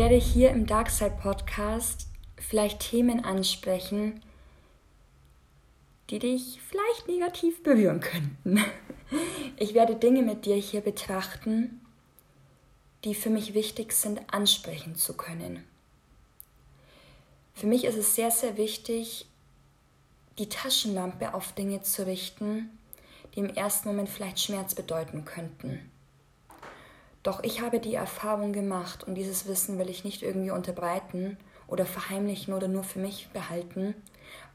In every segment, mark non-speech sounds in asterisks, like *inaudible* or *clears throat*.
Ich werde hier im Darkside Podcast vielleicht Themen ansprechen, die dich vielleicht negativ berühren könnten. *laughs* Ich werde Dinge mit dir hier betrachten, die für mich wichtig sind, ansprechen zu können. Für mich ist es sehr, sehr wichtig, die Taschenlampe auf Dinge zu richten, die im ersten Moment vielleicht Schmerz bedeuten könnten. Doch ich habe die Erfahrung gemacht und dieses Wissen will ich nicht irgendwie unterbreiten oder verheimlichen oder nur für mich behalten,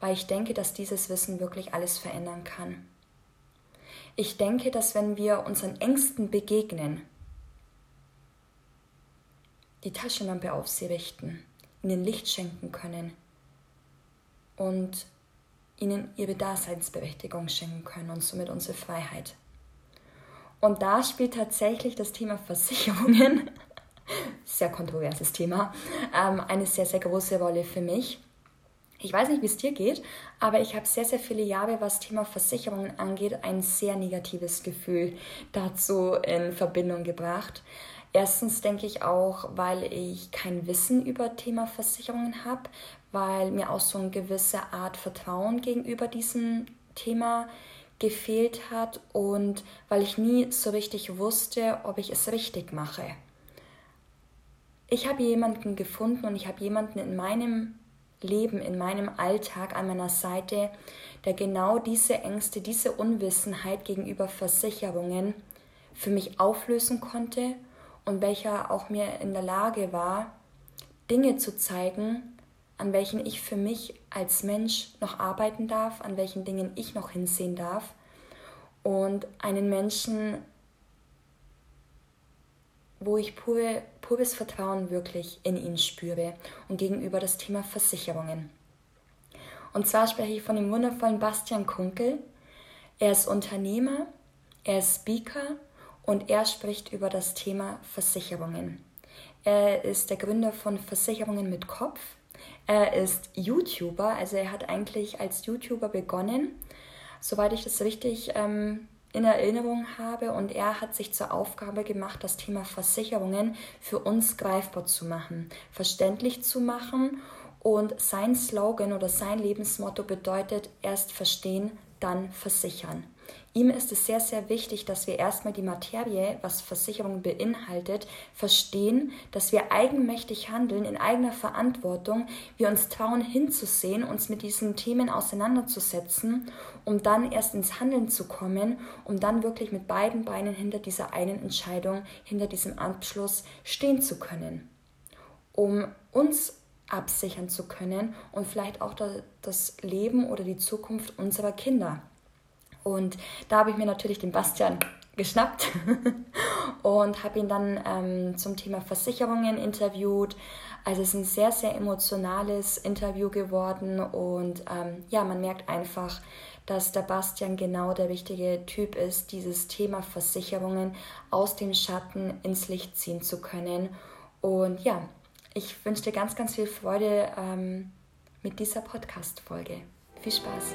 weil ich denke, dass dieses Wissen wirklich alles verändern kann. Ich denke, dass wenn wir unseren Ängsten begegnen, die Taschenlampe auf sie richten, ihnen Licht schenken können und ihnen ihre Daseinsberechtigung schenken können und somit unsere Freiheit. Und da spielt tatsächlich das Thema Versicherungen, *laughs* sehr kontroverses Thema, ähm, eine sehr, sehr große Rolle für mich. Ich weiß nicht, wie es dir geht, aber ich habe sehr, sehr viele Jahre, was Thema Versicherungen angeht, ein sehr negatives Gefühl dazu in Verbindung gebracht. Erstens denke ich auch, weil ich kein Wissen über Thema Versicherungen habe, weil mir auch so eine gewisse Art Vertrauen gegenüber diesem Thema gefehlt hat und weil ich nie so richtig wusste, ob ich es richtig mache. Ich habe jemanden gefunden und ich habe jemanden in meinem Leben, in meinem Alltag an meiner Seite, der genau diese Ängste, diese Unwissenheit gegenüber Versicherungen für mich auflösen konnte und welcher auch mir in der Lage war, Dinge zu zeigen, an welchen ich für mich als Mensch noch arbeiten darf, an welchen Dingen ich noch hinsehen darf und einen Menschen, wo ich pure, pures Vertrauen wirklich in ihn spüre und gegenüber das Thema Versicherungen. Und zwar spreche ich von dem wundervollen Bastian Kunkel. Er ist Unternehmer, er ist Speaker und er spricht über das Thema Versicherungen. Er ist der Gründer von Versicherungen mit Kopf. Er ist YouTuber, also er hat eigentlich als YouTuber begonnen, soweit ich das richtig ähm, in Erinnerung habe. Und er hat sich zur Aufgabe gemacht, das Thema Versicherungen für uns greifbar zu machen, verständlich zu machen. Und sein Slogan oder sein Lebensmotto bedeutet erst verstehen, dann versichern. Ihm ist es sehr, sehr wichtig, dass wir erstmal die Materie, was Versicherung beinhaltet, verstehen, dass wir eigenmächtig handeln, in eigener Verantwortung, wir uns trauen hinzusehen, uns mit diesen Themen auseinanderzusetzen, um dann erst ins Handeln zu kommen, um dann wirklich mit beiden Beinen hinter dieser einen Entscheidung, hinter diesem Abschluss stehen zu können. Um uns absichern zu können und vielleicht auch das Leben oder die Zukunft unserer Kinder. Und da habe ich mir natürlich den Bastian geschnappt *laughs* und habe ihn dann ähm, zum Thema Versicherungen interviewt. Also es ist ein sehr, sehr emotionales Interview geworden und ähm, ja, man merkt einfach, dass der Bastian genau der richtige Typ ist, dieses Thema Versicherungen aus dem Schatten ins Licht ziehen zu können. Und ja, ich wünsche dir ganz, ganz viel Freude ähm, mit dieser Podcast-Folge. Viel Spaß!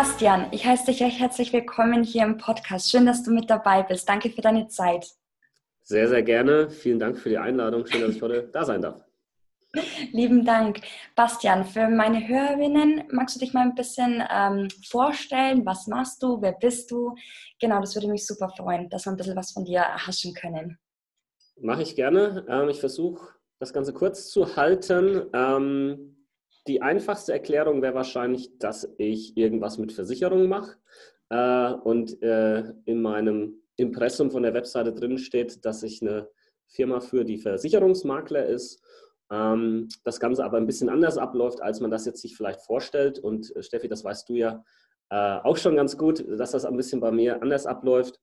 Bastian, ich heiße dich recht herzlich willkommen hier im Podcast. Schön, dass du mit dabei bist. Danke für deine Zeit. Sehr, sehr gerne. Vielen Dank für die Einladung. Schön, dass ich heute da sein darf. *laughs* Lieben Dank. Bastian, für meine Hörerinnen, magst du dich mal ein bisschen ähm, vorstellen? Was machst du? Wer bist du? Genau, das würde mich super freuen, dass wir ein bisschen was von dir erhaschen können. Mache ich gerne. Ähm, ich versuche, das Ganze kurz zu halten. Ähm, die einfachste Erklärung wäre wahrscheinlich, dass ich irgendwas mit Versicherungen mache äh, und äh, in meinem Impressum von der Webseite drin steht, dass ich eine Firma für die Versicherungsmakler ist. Ähm, das Ganze aber ein bisschen anders abläuft, als man das jetzt sich vielleicht vorstellt. Und äh, Steffi, das weißt du ja äh, auch schon ganz gut, dass das ein bisschen bei mir anders abläuft.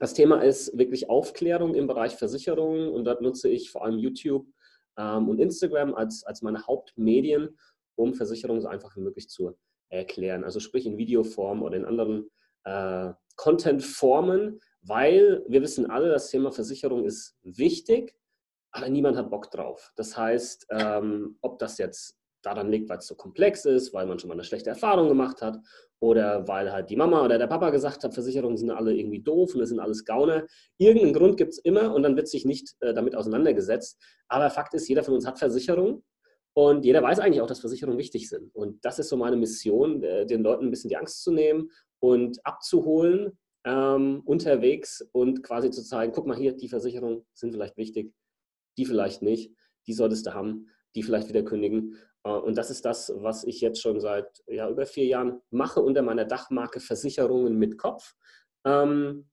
Das Thema ist wirklich Aufklärung im Bereich Versicherungen und dort nutze ich vor allem YouTube ähm, und Instagram als, als meine Hauptmedien, um Versicherungen so einfach wie möglich zu erklären. Also sprich in Videoform oder in anderen äh, Content-Formen, weil wir wissen alle, das Thema Versicherung ist wichtig. aber niemand hat Bock drauf. Das heißt, ähm, ob das jetzt daran liegt, weil es so komplex ist, weil man schon mal eine schlechte Erfahrung gemacht hat oder weil halt die Mama oder der Papa gesagt hat, Versicherungen sind alle irgendwie doof und es sind alles Gauner. Irgendeinen Grund gibt es immer und dann wird sich nicht äh, damit auseinandergesetzt. Aber Fakt ist, jeder von uns hat Versicherungen und jeder weiß eigentlich auch, dass Versicherungen wichtig sind. Und das ist so meine Mission, äh, den Leuten ein bisschen die Angst zu nehmen und abzuholen ähm, unterwegs und quasi zu zeigen, guck mal hier, die Versicherungen sind vielleicht wichtig, die vielleicht nicht, die solltest du haben, die vielleicht wieder kündigen. Äh, und das ist das, was ich jetzt schon seit ja, über vier Jahren mache unter meiner Dachmarke Versicherungen mit Kopf. Ähm,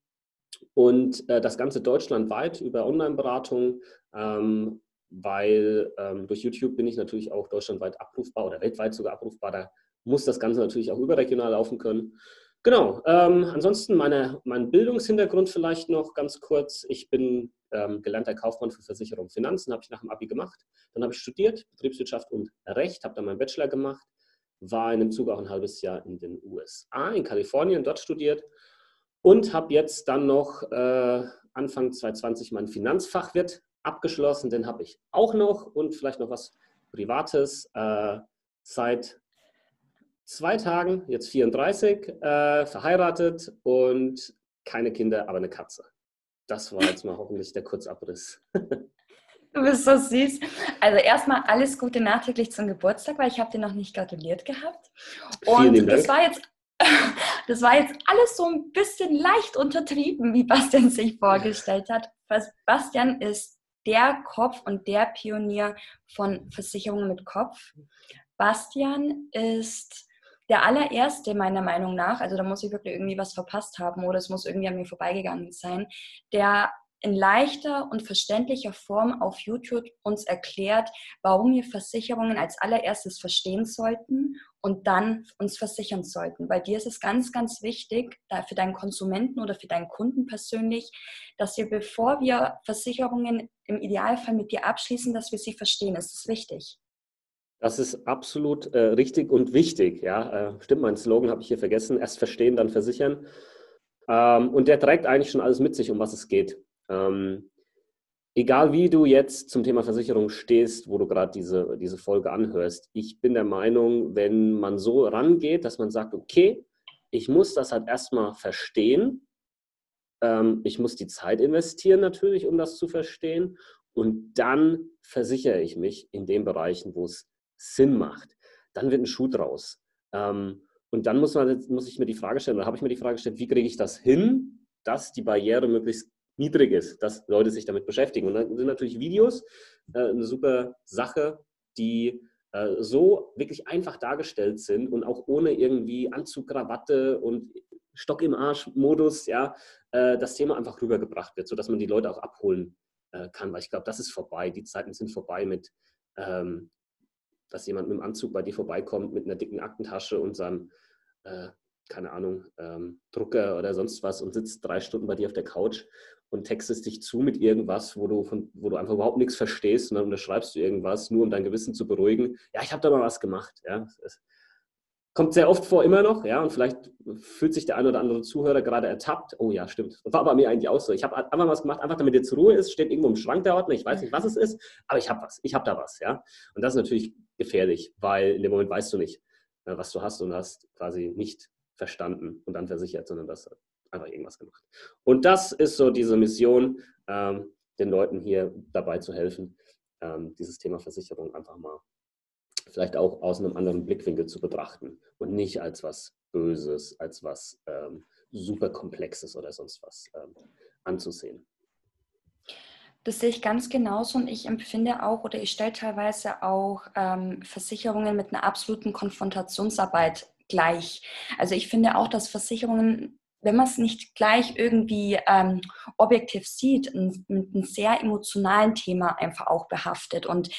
und äh, das Ganze deutschlandweit über Online-Beratung, ähm, weil ähm, durch YouTube bin ich natürlich auch deutschlandweit abrufbar oder weltweit sogar abrufbar. Da muss das Ganze natürlich auch überregional laufen können. Genau, ähm, ansonsten meine, mein Bildungshintergrund vielleicht noch ganz kurz. Ich bin ähm, gelernter Kaufmann für Versicherung und Finanzen, habe ich nach dem Abi gemacht. Dann habe ich studiert, Betriebswirtschaft und Recht, habe dann meinen Bachelor gemacht, war in dem Zuge auch ein halbes Jahr in den USA, in Kalifornien, dort studiert und habe jetzt dann noch äh, Anfang 2020 mein Finanzfachwirt abgeschlossen. Den habe ich auch noch und vielleicht noch was Privates. Äh, seit zwei Tagen, jetzt 34, äh, verheiratet und keine Kinder, aber eine Katze. Das war jetzt mal hoffentlich der Kurzabriss. *laughs* Du bist so süß. Also erstmal alles Gute nachträglich zum Geburtstag, weil ich habe dir noch nicht gratuliert gehabt. Und Vielen das war jetzt *laughs* das war jetzt alles so ein bisschen leicht untertrieben, wie Bastian sich vorgestellt hat. Bastian ist der Kopf und der Pionier von Versicherungen mit Kopf. Bastian ist der allererste meiner Meinung nach, also da muss ich wirklich irgendwie was verpasst haben oder es muss irgendwie an mir vorbeigegangen sein, der in leichter und verständlicher Form auf YouTube uns erklärt, warum wir Versicherungen als allererstes verstehen sollten und dann uns versichern sollten. Weil dir ist es ganz, ganz wichtig, für deinen Konsumenten oder für deinen Kunden persönlich, dass wir, bevor wir Versicherungen im Idealfall mit dir abschließen, dass wir sie verstehen. Das ist wichtig. Das ist absolut äh, richtig und wichtig. Ja, äh, stimmt, mein Slogan habe ich hier vergessen. Erst verstehen, dann versichern. Ähm, und der trägt eigentlich schon alles mit sich, um was es geht. Ähm, egal wie du jetzt zum Thema Versicherung stehst, wo du gerade diese, diese Folge anhörst, ich bin der Meinung, wenn man so rangeht, dass man sagt, okay, ich muss das halt erstmal verstehen. Ähm, ich muss die Zeit investieren natürlich, um das zu verstehen. Und dann versichere ich mich in den Bereichen, wo es Sinn macht, dann wird ein Schuh draus. Ähm, und dann muss, man, muss ich mir die Frage stellen, oder habe ich mir die Frage gestellt, wie kriege ich das hin, dass die Barriere möglichst niedrig ist, dass Leute sich damit beschäftigen. Und dann sind natürlich Videos äh, eine super Sache, die äh, so wirklich einfach dargestellt sind und auch ohne irgendwie Anzug, Krawatte und Stock im Arsch-Modus, ja, äh, das Thema einfach rübergebracht wird, sodass man die Leute auch abholen äh, kann. Weil ich glaube, das ist vorbei. Die Zeiten sind vorbei mit ähm, dass jemand mit dem Anzug bei dir vorbeikommt mit einer dicken Aktentasche und seinem, äh, keine Ahnung, ähm, Drucker oder sonst was und sitzt drei Stunden bei dir auf der Couch und textest dich zu mit irgendwas, wo du, von, wo du einfach überhaupt nichts verstehst und dann unterschreibst du irgendwas, nur um dein Gewissen zu beruhigen. Ja, ich habe da mal was gemacht. Ja, es kommt sehr oft vor, immer noch. Ja, und vielleicht fühlt sich der ein oder andere Zuhörer gerade ertappt. Oh ja, stimmt. War bei mir eigentlich auch so. Ich habe einfach was gemacht, einfach damit zur Ruhe ist, steht irgendwo im Schrank der Ordner. Ich weiß nicht, was es ist, aber ich habe was. Ich habe da was. Ja, und das ist natürlich gefährlich, weil in dem Moment weißt du nicht, äh, was du hast und hast quasi nicht verstanden und dann versichert, sondern das einfach irgendwas gemacht. Und das ist so diese Mission, ähm, den Leuten hier dabei zu helfen, ähm, dieses Thema Versicherung einfach mal vielleicht auch aus einem anderen Blickwinkel zu betrachten und nicht als was Böses, als was ähm, super oder sonst was ähm, anzusehen. Das sehe ich ganz genauso und ich empfinde auch oder ich stelle teilweise auch ähm, Versicherungen mit einer absoluten Konfrontationsarbeit gleich. Also ich finde auch, dass Versicherungen, wenn man es nicht gleich irgendwie ähm, objektiv sieht, mit einem sehr emotionalen Thema einfach auch behaftet. Und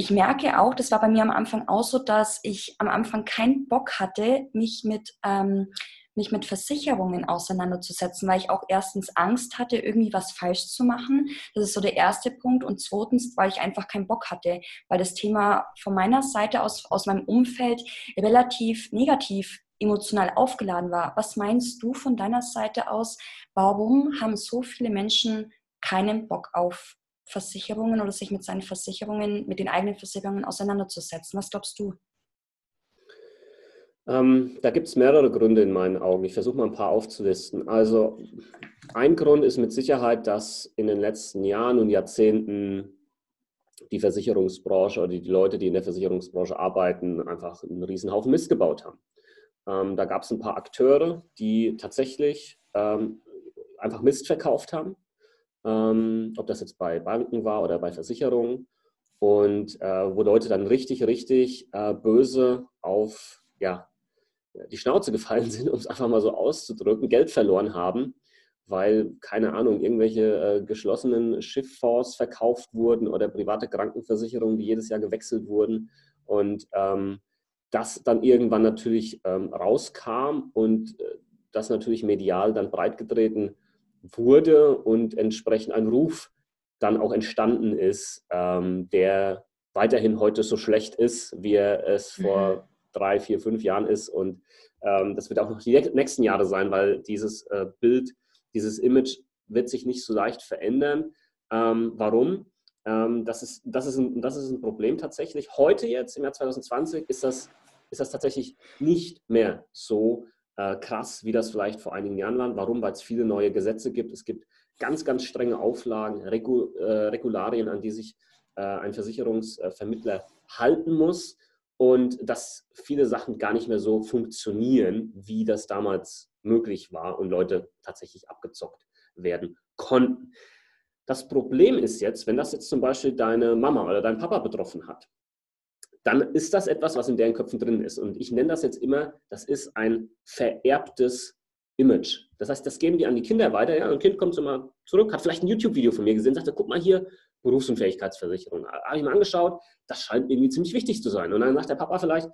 ich merke auch, das war bei mir am Anfang auch so, dass ich am Anfang keinen Bock hatte, mich mit ähm, mich mit Versicherungen auseinanderzusetzen, weil ich auch erstens Angst hatte, irgendwie was falsch zu machen. Das ist so der erste Punkt. Und zweitens, weil ich einfach keinen Bock hatte, weil das Thema von meiner Seite aus, aus meinem Umfeld relativ negativ emotional aufgeladen war. Was meinst du von deiner Seite aus? Warum haben so viele Menschen keinen Bock auf Versicherungen oder sich mit seinen Versicherungen, mit den eigenen Versicherungen auseinanderzusetzen? Was glaubst du? Ähm, da gibt es mehrere Gründe in meinen Augen. Ich versuche mal ein paar aufzulisten. Also ein Grund ist mit Sicherheit, dass in den letzten Jahren und Jahrzehnten die Versicherungsbranche oder die Leute, die in der Versicherungsbranche arbeiten, einfach einen Riesenhaufen Mist gebaut haben. Ähm, da gab es ein paar Akteure, die tatsächlich ähm, einfach Mist verkauft haben, ähm, ob das jetzt bei Banken war oder bei Versicherungen und äh, wo Leute dann richtig, richtig äh, böse auf ja, die Schnauze gefallen sind, *laughs* um es einfach mal so auszudrücken, Geld verloren haben, weil, keine Ahnung, irgendwelche äh, geschlossenen Schifffonds verkauft wurden oder private Krankenversicherungen, die jedes Jahr gewechselt wurden. Und ähm, das dann irgendwann natürlich ähm, rauskam und äh, das natürlich medial dann breitgetreten wurde und entsprechend ein Ruf dann auch entstanden ist, ähm, der weiterhin heute so schlecht ist, wie er es vor mhm. drei, vier, fünf Jahren ist. Und ähm, das wird auch noch die nächsten Jahre sein, weil dieses äh, Bild, dieses Image wird sich nicht so leicht verändern. Ähm, warum? Ähm, das, ist, das, ist ein, das ist ein Problem tatsächlich. Heute jetzt, im Jahr 2020, ist das, ist das tatsächlich nicht mehr so äh, krass, wie das vielleicht vor einigen Jahren war. Warum? Weil es viele neue Gesetze gibt. Es gibt ganz, ganz strenge Auflagen, Regu äh, Regularien, an die sich äh, ein Versicherungsvermittler halten muss und dass viele Sachen gar nicht mehr so funktionieren, wie das damals möglich war und Leute tatsächlich abgezockt werden konnten. Das Problem ist jetzt, wenn das jetzt zum Beispiel deine Mama oder dein Papa betroffen hat, dann ist das etwas, was in deren Köpfen drin ist. Und ich nenne das jetzt immer, das ist ein vererbtes Image. Das heißt, das geben die an die Kinder weiter. Ja? Ein Kind kommt so mal zurück, hat vielleicht ein YouTube-Video von mir gesehen, sagt, guck mal hier, Berufsunfähigkeitsversicherung. Habe ich mal angeschaut, das scheint irgendwie ziemlich wichtig zu sein. Und dann sagt der Papa vielleicht,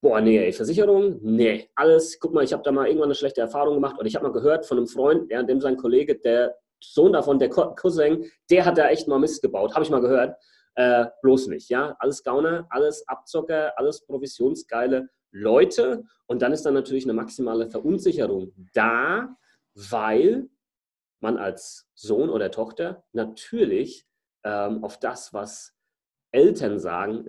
boah, nee, ey, Versicherung, nee, alles, guck mal, ich habe da mal irgendwann eine schlechte Erfahrung gemacht oder ich habe mal gehört von einem Freund, ja, dem sein Kollege, der Sohn davon, der Cousin, der hat da echt mal Mist gebaut, habe ich mal gehört. Äh, bloß nicht, ja. Alles Gauner, alles Abzocker, alles provisionsgeile Leute. Und dann ist dann natürlich eine maximale Verunsicherung da, weil man als Sohn oder Tochter natürlich ähm, auf das, was Eltern sagen,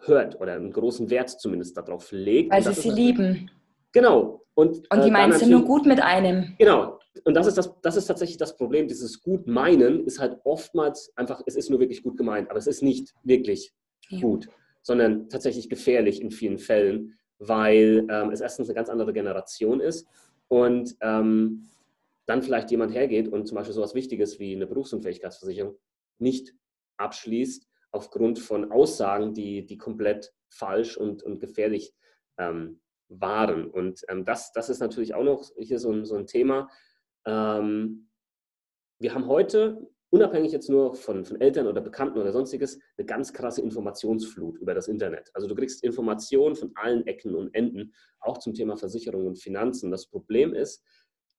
hört oder einen großen Wert zumindest darauf legt. Weil sie sie lieben. Genau. Und, und die äh, meinen sie nur gut mit einem. Genau und das ist, das, das ist tatsächlich das Problem. Dieses gut meinen ist halt oftmals einfach, es ist nur wirklich gut gemeint, aber es ist nicht wirklich ja. gut, sondern tatsächlich gefährlich in vielen Fällen, weil ähm, es erstens eine ganz andere Generation ist und ähm, dann vielleicht jemand hergeht und zum Beispiel so etwas Wichtiges wie eine Berufsunfähigkeitsversicherung nicht abschließt aufgrund von Aussagen, die, die komplett falsch und, und gefährlich ähm, waren. Und ähm, das, das ist natürlich auch noch hier so ein, so ein Thema, ähm, wir haben heute, unabhängig jetzt nur von, von Eltern oder Bekannten oder sonstiges, eine ganz krasse Informationsflut über das Internet. Also du kriegst Informationen von allen Ecken und Enden, auch zum Thema Versicherung und Finanzen. Das Problem ist,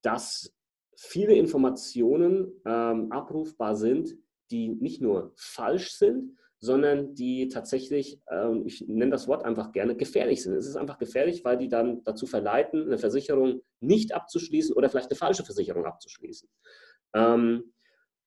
dass viele Informationen ähm, abrufbar sind, die nicht nur falsch sind, sondern die tatsächlich, äh, ich nenne das Wort einfach gerne, gefährlich sind. Es ist einfach gefährlich, weil die dann dazu verleiten, eine Versicherung nicht abzuschließen oder vielleicht eine falsche Versicherung abzuschließen. Ähm,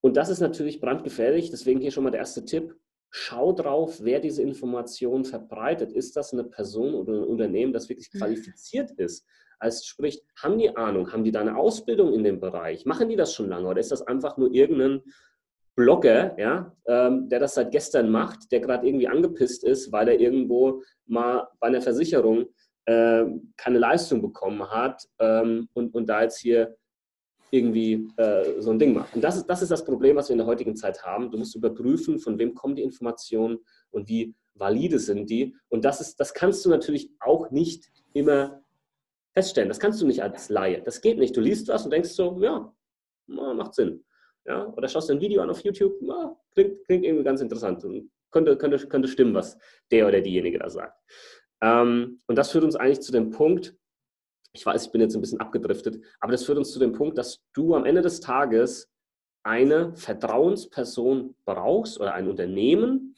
und das ist natürlich brandgefährlich. Deswegen hier schon mal der erste Tipp. Schau drauf, wer diese Information verbreitet. Ist das eine Person oder ein Unternehmen, das wirklich mhm. qualifiziert ist? Als sprich, haben die Ahnung, haben die da eine Ausbildung in dem Bereich? Machen die das schon lange oder ist das einfach nur irgendein Blogger, ja, ähm, der das seit gestern macht, der gerade irgendwie angepisst ist, weil er irgendwo mal bei einer Versicherung äh, keine Leistung bekommen hat ähm, und, und da jetzt hier irgendwie äh, so ein Ding macht. Und das ist, das ist das Problem, was wir in der heutigen Zeit haben. Du musst überprüfen, von wem kommen die Informationen und wie valide sind die. Und das, ist, das kannst du natürlich auch nicht immer feststellen. Das kannst du nicht als Laie. Das geht nicht. Du liest was und denkst so, ja, macht Sinn. Ja? Oder schaust du ein Video an auf YouTube, na, klingt, klingt irgendwie ganz interessant und könnte, könnte, könnte stimmen, was der oder diejenige da sagt. Ähm, und das führt uns eigentlich zu dem Punkt, ich weiß, ich bin jetzt ein bisschen abgedriftet, aber das führt uns zu dem Punkt, dass du am Ende des Tages eine Vertrauensperson brauchst oder ein Unternehmen,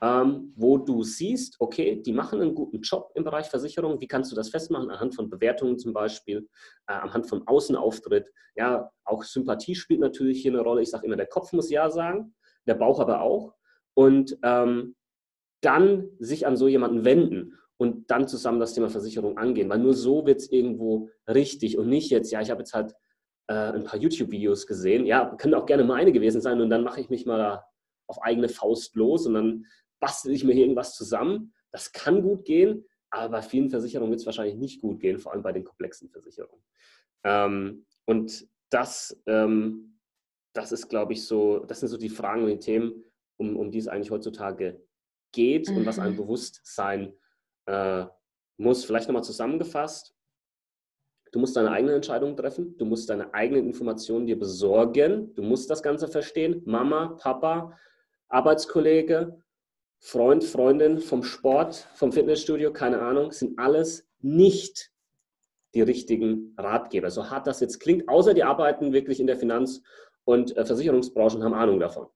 ähm, wo du siehst, okay, die machen einen guten Job im Bereich Versicherung. Wie kannst du das festmachen? Anhand von Bewertungen zum Beispiel, äh, anhand von Außenauftritt. Ja, auch Sympathie spielt natürlich hier eine Rolle. Ich sage immer, der Kopf muss Ja sagen. der Bauch aber auch. Und ähm, dann sich an so jemanden wenden und dann zusammen das Thema Versicherung angehen, weil nur so wird es irgendwo richtig und nicht jetzt, ja, ich habe jetzt halt äh, ein paar YouTube-Videos gesehen, ja, können auch gerne meine gewesen sein und dann mache ich mich mal auf eigene Faust los und dann bastel ich mir hier irgendwas zusammen. Das kann gut gehen, aber bei vielen Versicherungen wird es wahrscheinlich nicht gut gehen, vor allem bei den komplexen Versicherungen. Ähm, und das, ähm, das ist, glaube ich, so, das sind so die Fragen und die Themen, um, um die es eigentlich heutzutage geht mhm. und was einem mhm. bewusst sein äh, muss. Vielleicht nochmal zusammengefasst. Du musst deine eigenen Entscheidungen treffen. Du musst deine eigenen Informationen dir besorgen. Du musst das Ganze verstehen. Mama, Papa, Arbeitskollege, Freund, Freundin vom Sport, vom Fitnessstudio, keine Ahnung, sind alles nicht die richtigen Ratgeber. So hart das jetzt klingt, außer die arbeiten wirklich in der Finanz- und äh, Versicherungsbranche und haben Ahnung davon.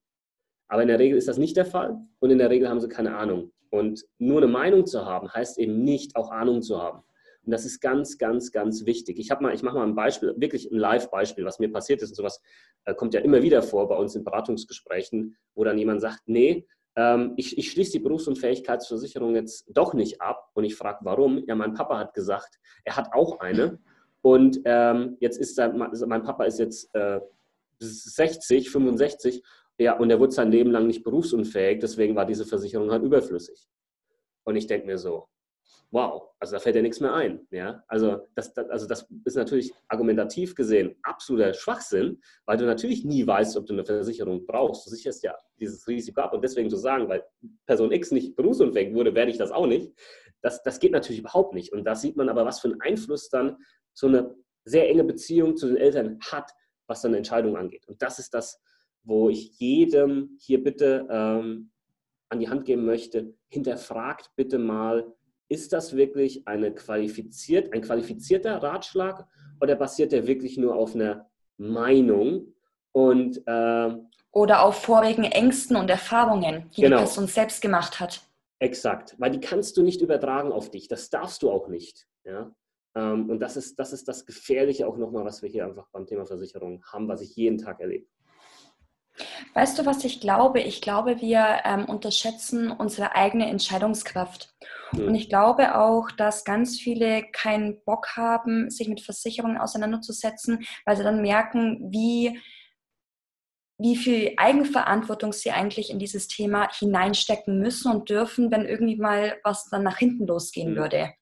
Aber in der Regel ist das nicht der Fall und in der Regel haben sie keine Ahnung. Und nur eine Meinung zu haben, heißt eben nicht auch Ahnung zu haben. Und das ist ganz, ganz, ganz wichtig. Ich, mal, ich mache mal ein Beispiel, wirklich ein Live-Beispiel, was mir passiert ist. Und sowas äh, kommt ja immer wieder vor bei uns in Beratungsgesprächen, wo dann jemand sagt, nee, ähm, ich, ich schließe die Berufsunfähigkeitsversicherung jetzt doch nicht ab. Und ich frage, warum? Ja, mein Papa hat gesagt, er hat auch eine. Und ähm, jetzt ist er, mein Papa ist jetzt äh, 60, 65 ja, und er wurde sein Leben lang nicht berufsunfähig, deswegen war diese Versicherung halt überflüssig. Und ich denke mir so, wow, also da fällt ja nichts mehr ein. Ja? Also, das, das, also das ist natürlich argumentativ gesehen absoluter Schwachsinn, weil du natürlich nie weißt, ob du eine Versicherung brauchst. Du sicherst ja dieses Risiko ab und deswegen zu sagen, weil Person X nicht berufsunfähig wurde, werde ich das auch nicht. Das, das geht natürlich überhaupt nicht. Und da sieht man aber, was für einen Einfluss dann so eine sehr enge Beziehung zu den Eltern hat, was dann Entscheidung angeht. Und das ist das, wo ich jedem hier bitte ähm, an die Hand geben möchte, hinterfragt bitte mal, ist das wirklich eine qualifiziert, ein qualifizierter Ratschlag oder basiert der wirklich nur auf einer Meinung? Und, äh, oder auf vorigen Ängsten und Erfahrungen, die genau. die Person selbst gemacht hat. Exakt, weil die kannst du nicht übertragen auf dich. Das darfst du auch nicht. Ja? Ähm, und das ist, das ist das Gefährliche auch nochmal, was wir hier einfach beim Thema Versicherung haben, was ich jeden Tag erlebe. Weißt du, was ich glaube? Ich glaube, wir ähm, unterschätzen unsere eigene Entscheidungskraft. Mhm. Und ich glaube auch, dass ganz viele keinen Bock haben, sich mit Versicherungen auseinanderzusetzen, weil sie dann merken, wie, wie viel Eigenverantwortung sie eigentlich in dieses Thema hineinstecken müssen und dürfen, wenn irgendwie mal was dann nach hinten losgehen mhm. würde.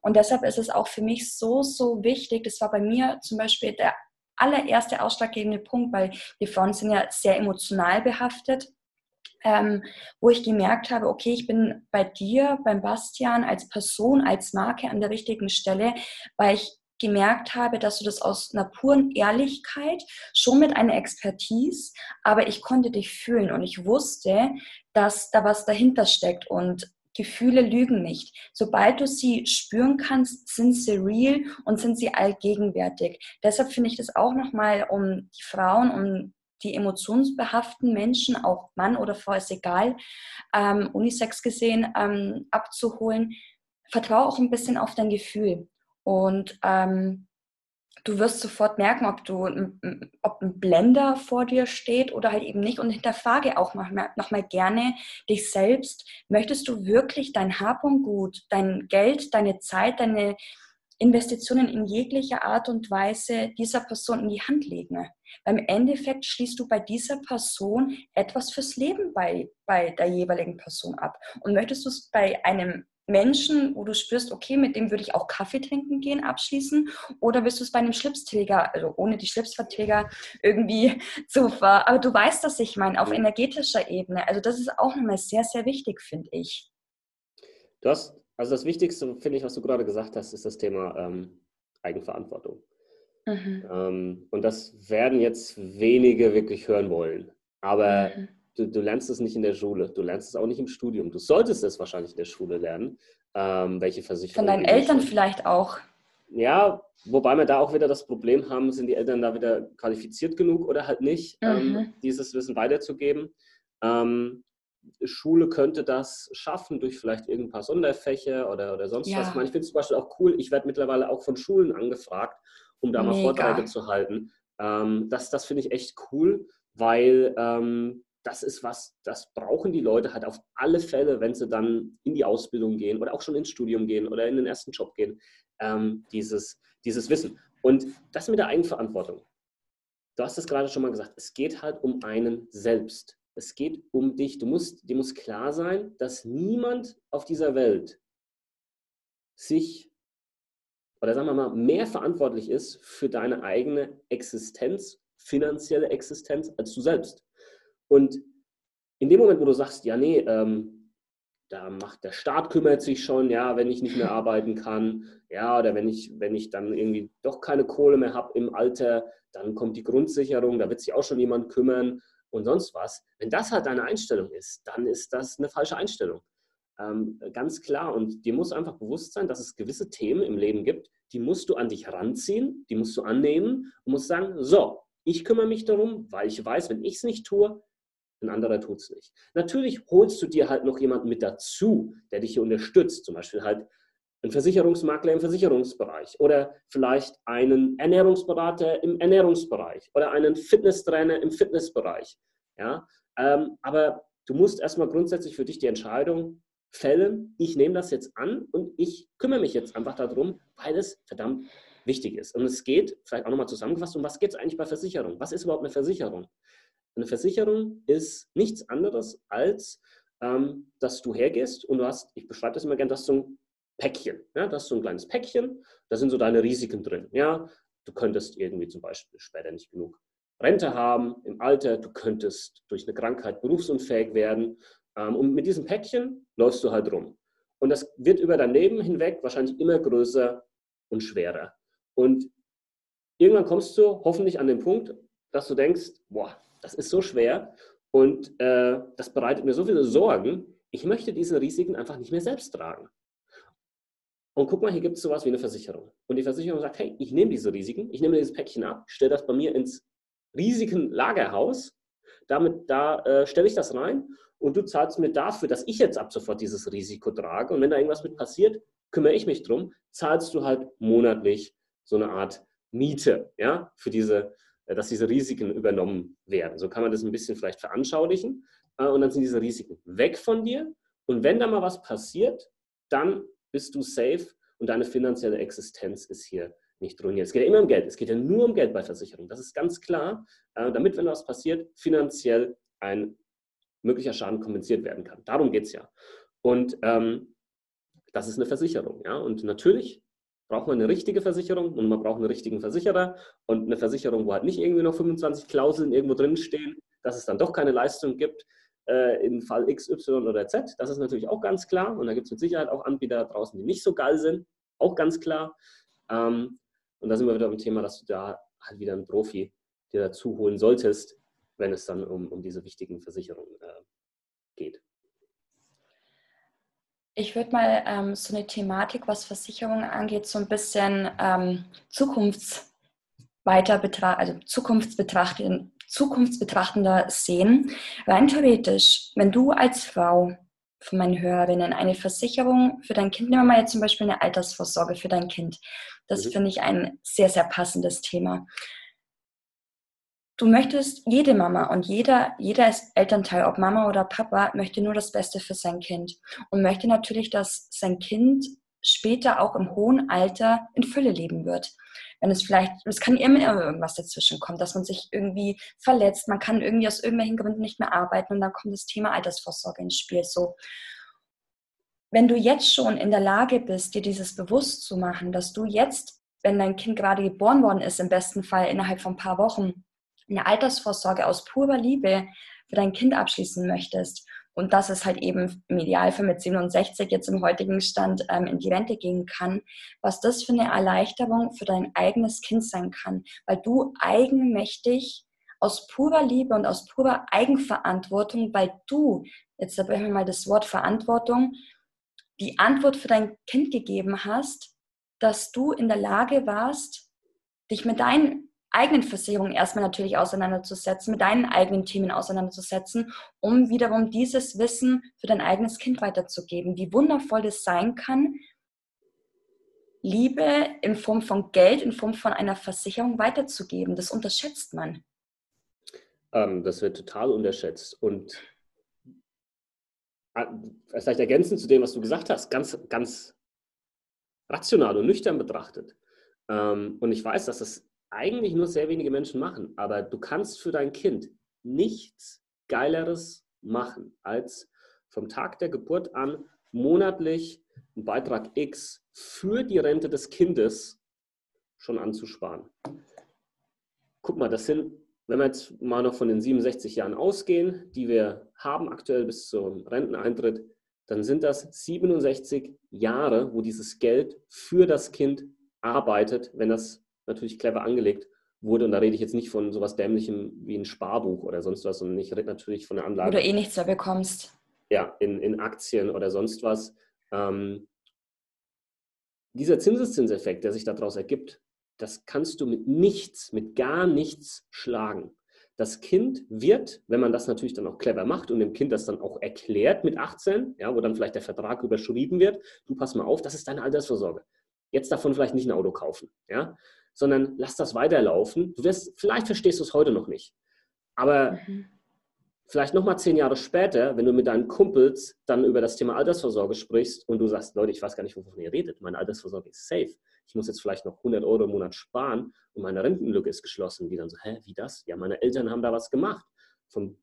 Und deshalb ist es auch für mich so, so wichtig. Das war bei mir zum Beispiel der allererste ausschlaggebende Punkt, weil die Frauen sind ja sehr emotional behaftet. Ähm, wo ich gemerkt habe, okay, ich bin bei dir, beim Bastian als Person, als Marke an der richtigen Stelle, weil ich gemerkt habe, dass du das aus einer puren Ehrlichkeit, schon mit einer Expertise, aber ich konnte dich fühlen und ich wusste, dass da was dahinter steckt und Gefühle lügen nicht. Sobald du sie spüren kannst, sind sie real und sind sie allgegenwärtig. Deshalb finde ich das auch nochmal, um die Frauen, um die emotionsbehafteten Menschen, auch Mann oder Frau, ist egal, ähm, unisex gesehen, ähm, abzuholen. Vertraue auch ein bisschen auf dein Gefühl. Und ähm, du wirst sofort merken, ob du ob ein Blender vor dir steht oder halt eben nicht und hinterfrage auch nochmal noch mal gerne dich selbst. Möchtest du wirklich dein Hab und Gut, dein Geld, deine Zeit, deine Investitionen in jeglicher Art und Weise dieser Person in die Hand legen? Beim Endeffekt schließt du bei dieser Person etwas fürs Leben bei, bei der jeweiligen Person ab. Und möchtest du es bei einem Menschen, wo du spürst, okay, mit dem würde ich auch Kaffee trinken gehen, abschließen? Oder willst du es bei einem Schlipsträger, also ohne die Schlipsverträger irgendwie *laughs* zu ver... Aber du weißt, was ich meine, auf energetischer Ebene. Also das ist auch nochmal sehr, sehr wichtig, finde ich. Du hast, also das Wichtigste, finde ich, was du gerade gesagt hast, ist das Thema ähm, Eigenverantwortung. Mhm. Ähm, und das werden jetzt wenige wirklich hören wollen. Aber mhm du, du, lernst es nicht in der Schule, du lernst es auch nicht im Studium. Du solltest es wahrscheinlich in der Schule lernen, ähm, welche Versicherungen. Von deinen Eltern vielleicht auch. Ja, wobei wir da auch wieder das Problem haben, sind die Eltern da wieder qualifiziert genug oder halt nicht, ähm, mhm. ähm, dieses Wissen weiterzugeben. Ähm, Schule könnte das schaffen durch vielleicht irgendein paar Sonderfächer oder, oder sonst ja. was. Ich, meine, ich finde es zum Beispiel auch cool, ich werde mittlerweile auch von Schulen angefragt, um da Mega. mal Vorträge zu halten. Ähm, das das finde ich echt cool, weil ähm, das ist was, das brauchen die Leute halt auf alle Fälle, wenn sie dann in die Ausbildung gehen oder auch schon ins Studium gehen oder in den ersten Job gehen, ähm, dieses, dieses Wissen. Und das mit der Eigenverantwortung. Du hast es gerade schon mal gesagt, es geht halt um einen selbst. Es geht um dich. Du musst, dir muss klar sein, dass niemand auf dieser Welt sich oder sagen wir mal mehr verantwortlich ist für deine eigene Existenz, finanzielle Existenz, als du selbst. Und in dem Moment, wo du sagst, ja, nee, ähm, da macht der Staat kümmert sich schon, ja, wenn ich nicht mehr *laughs* arbeiten kann, ja, oder wenn ich, wenn ich dann irgendwie doch keine Kohle mehr habe im Alter, dann kommt die Grundsicherung, da wird sich auch schon jemand kümmern und sonst was. Wenn das halt deine Einstellung ist, dann ist das eine falsche Einstellung. Ähm, ganz klar. Und dir muss einfach bewusst sein, dass es gewisse Themen im Leben gibt, die musst du an dich ranziehen, die musst du annehmen und musst sagen, so, ich kümmere mich darum, weil ich weiß, wenn ich es nicht tue, ein anderer tut es nicht. Natürlich holst du dir halt noch jemanden mit dazu, der dich hier unterstützt. Zum Beispiel halt ein Versicherungsmakler im Versicherungsbereich oder vielleicht einen Ernährungsberater im Ernährungsbereich oder einen Fitnesstrainer im Fitnessbereich. Ja? Ähm, aber du musst erstmal grundsätzlich für dich die Entscheidung fällen, ich nehme das jetzt an und ich kümmere mich jetzt einfach darum, weil es verdammt wichtig ist. Und es geht, vielleicht auch nochmal zusammengefasst, um was geht es eigentlich bei Versicherung? Was ist überhaupt eine Versicherung? Eine Versicherung ist nichts anderes als, ähm, dass du hergehst und du hast, ich beschreibe das immer gerne, das so ein Päckchen. Ja? Das ist so ein kleines Päckchen, da sind so deine Risiken drin. Ja? Du könntest irgendwie zum Beispiel später nicht genug Rente haben im Alter, du könntest durch eine Krankheit berufsunfähig werden. Ähm, und mit diesem Päckchen läufst du halt rum. Und das wird über dein Leben hinweg wahrscheinlich immer größer und schwerer. Und irgendwann kommst du hoffentlich an den Punkt, dass du denkst, boah, das ist so schwer und äh, das bereitet mir so viele Sorgen. Ich möchte diese Risiken einfach nicht mehr selbst tragen. Und guck mal, hier gibt es sowas wie eine Versicherung. Und die Versicherung sagt, hey, ich nehme diese Risiken, ich nehme dieses Päckchen ab, stelle das bei mir ins Risikenlagerhaus, damit da äh, stelle ich das rein und du zahlst mir dafür, dass ich jetzt ab sofort dieses Risiko trage. Und wenn da irgendwas mit passiert, kümmere ich mich drum, zahlst du halt monatlich so eine Art Miete, ja, für diese dass diese Risiken übernommen werden. So kann man das ein bisschen vielleicht veranschaulichen. Äh, und dann sind diese Risiken weg von dir. Und wenn da mal was passiert, dann bist du safe und deine finanzielle Existenz ist hier nicht ruiniert. Es geht ja immer um Geld. Es geht ja nur um Geld bei Versicherungen. Das ist ganz klar, äh, damit, wenn was passiert, finanziell ein möglicher Schaden kompensiert werden kann. Darum geht es ja. Und ähm, das ist eine Versicherung. Ja? Und natürlich braucht man eine richtige Versicherung und man braucht einen richtigen Versicherer und eine Versicherung, wo halt nicht irgendwie noch 25 Klauseln irgendwo drin stehen, dass es dann doch keine Leistung gibt äh, in Fall X, Y oder Z. Das ist natürlich auch ganz klar und da gibt es mit Sicherheit auch Anbieter draußen, die nicht so geil sind, auch ganz klar. Ähm, und da sind wir wieder beim Thema, dass du da halt wieder einen Profi dir dazu holen solltest, wenn es dann um, um diese wichtigen Versicherungen äh, geht. Ich würde mal ähm, so eine Thematik, was Versicherungen angeht, so ein bisschen ähm, zukunfts also zukunftsbetrachtend, zukunftsbetrachtender sehen. Rein theoretisch, wenn du als Frau von meinen Hörerinnen eine Versicherung für dein Kind, nehmen wir mal jetzt zum Beispiel eine Altersvorsorge für dein Kind. Das mhm. finde ich ein sehr, sehr passendes Thema du möchtest, jede Mama und jeder, jeder Elternteil, ob Mama oder Papa, möchte nur das Beste für sein Kind und möchte natürlich, dass sein Kind später auch im hohen Alter in Fülle leben wird. Wenn es vielleicht, es kann immer irgendwas dazwischen kommen, dass man sich irgendwie verletzt, man kann irgendwie aus irgendwelchen Gründen nicht mehr arbeiten und dann kommt das Thema Altersvorsorge ins Spiel. So, wenn du jetzt schon in der Lage bist, dir dieses bewusst zu machen, dass du jetzt, wenn dein Kind gerade geboren worden ist, im besten Fall innerhalb von ein paar Wochen, eine Altersvorsorge aus purer Liebe für dein Kind abschließen möchtest. Und dass es halt eben im Idealfall mit 67 jetzt im heutigen Stand ähm, in die Rente gehen kann, was das für eine Erleichterung für dein eigenes Kind sein kann, weil du eigenmächtig aus purer Liebe und aus purer Eigenverantwortung, weil du, jetzt da wir mal das Wort Verantwortung, die Antwort für dein Kind gegeben hast, dass du in der Lage warst, dich mit deinen eigenen Versicherungen erstmal natürlich auseinanderzusetzen, mit deinen eigenen Themen auseinanderzusetzen, um wiederum dieses Wissen für dein eigenes Kind weiterzugeben. Wie wundervoll das sein kann, Liebe in Form von Geld, in Form von einer Versicherung weiterzugeben. Das unterschätzt man. Ähm, das wird total unterschätzt. Und äh, vielleicht ergänzend zu dem, was du gesagt hast, ganz, ganz rational und nüchtern betrachtet. Ähm, und ich weiß, dass das eigentlich nur sehr wenige Menschen machen, aber du kannst für dein Kind nichts Geileres machen, als vom Tag der Geburt an monatlich einen Beitrag X für die Rente des Kindes schon anzusparen. Guck mal, das sind, wenn wir jetzt mal noch von den 67 Jahren ausgehen, die wir haben aktuell bis zum Renteneintritt, dann sind das 67 Jahre, wo dieses Geld für das Kind arbeitet, wenn das natürlich clever angelegt wurde. Und da rede ich jetzt nicht von sowas Dämlichem wie ein Sparbuch oder sonst was, sondern ich rede natürlich von der Anlage. Du eh nichts mehr bekommst. Ja, in, in Aktien oder sonst was. Ähm, dieser Zinseszinseffekt, der sich daraus ergibt, das kannst du mit nichts, mit gar nichts schlagen. Das Kind wird, wenn man das natürlich dann auch clever macht und dem Kind das dann auch erklärt mit 18, ja, wo dann vielleicht der Vertrag überschrieben wird, du pass mal auf, das ist deine Altersvorsorge. Jetzt davon vielleicht nicht ein Auto kaufen, ja, sondern lass das weiterlaufen. Du wirst, vielleicht verstehst du es heute noch nicht, aber mhm. vielleicht nochmal zehn Jahre später, wenn du mit deinen Kumpels dann über das Thema Altersvorsorge sprichst und du sagst, Leute, ich weiß gar nicht, wovon ihr redet, meine Altersvorsorge ist safe. Ich muss jetzt vielleicht noch 100 Euro im Monat sparen und meine Rentenlücke ist geschlossen. Die dann so, hä, wie das? Ja, meine Eltern haben da was gemacht von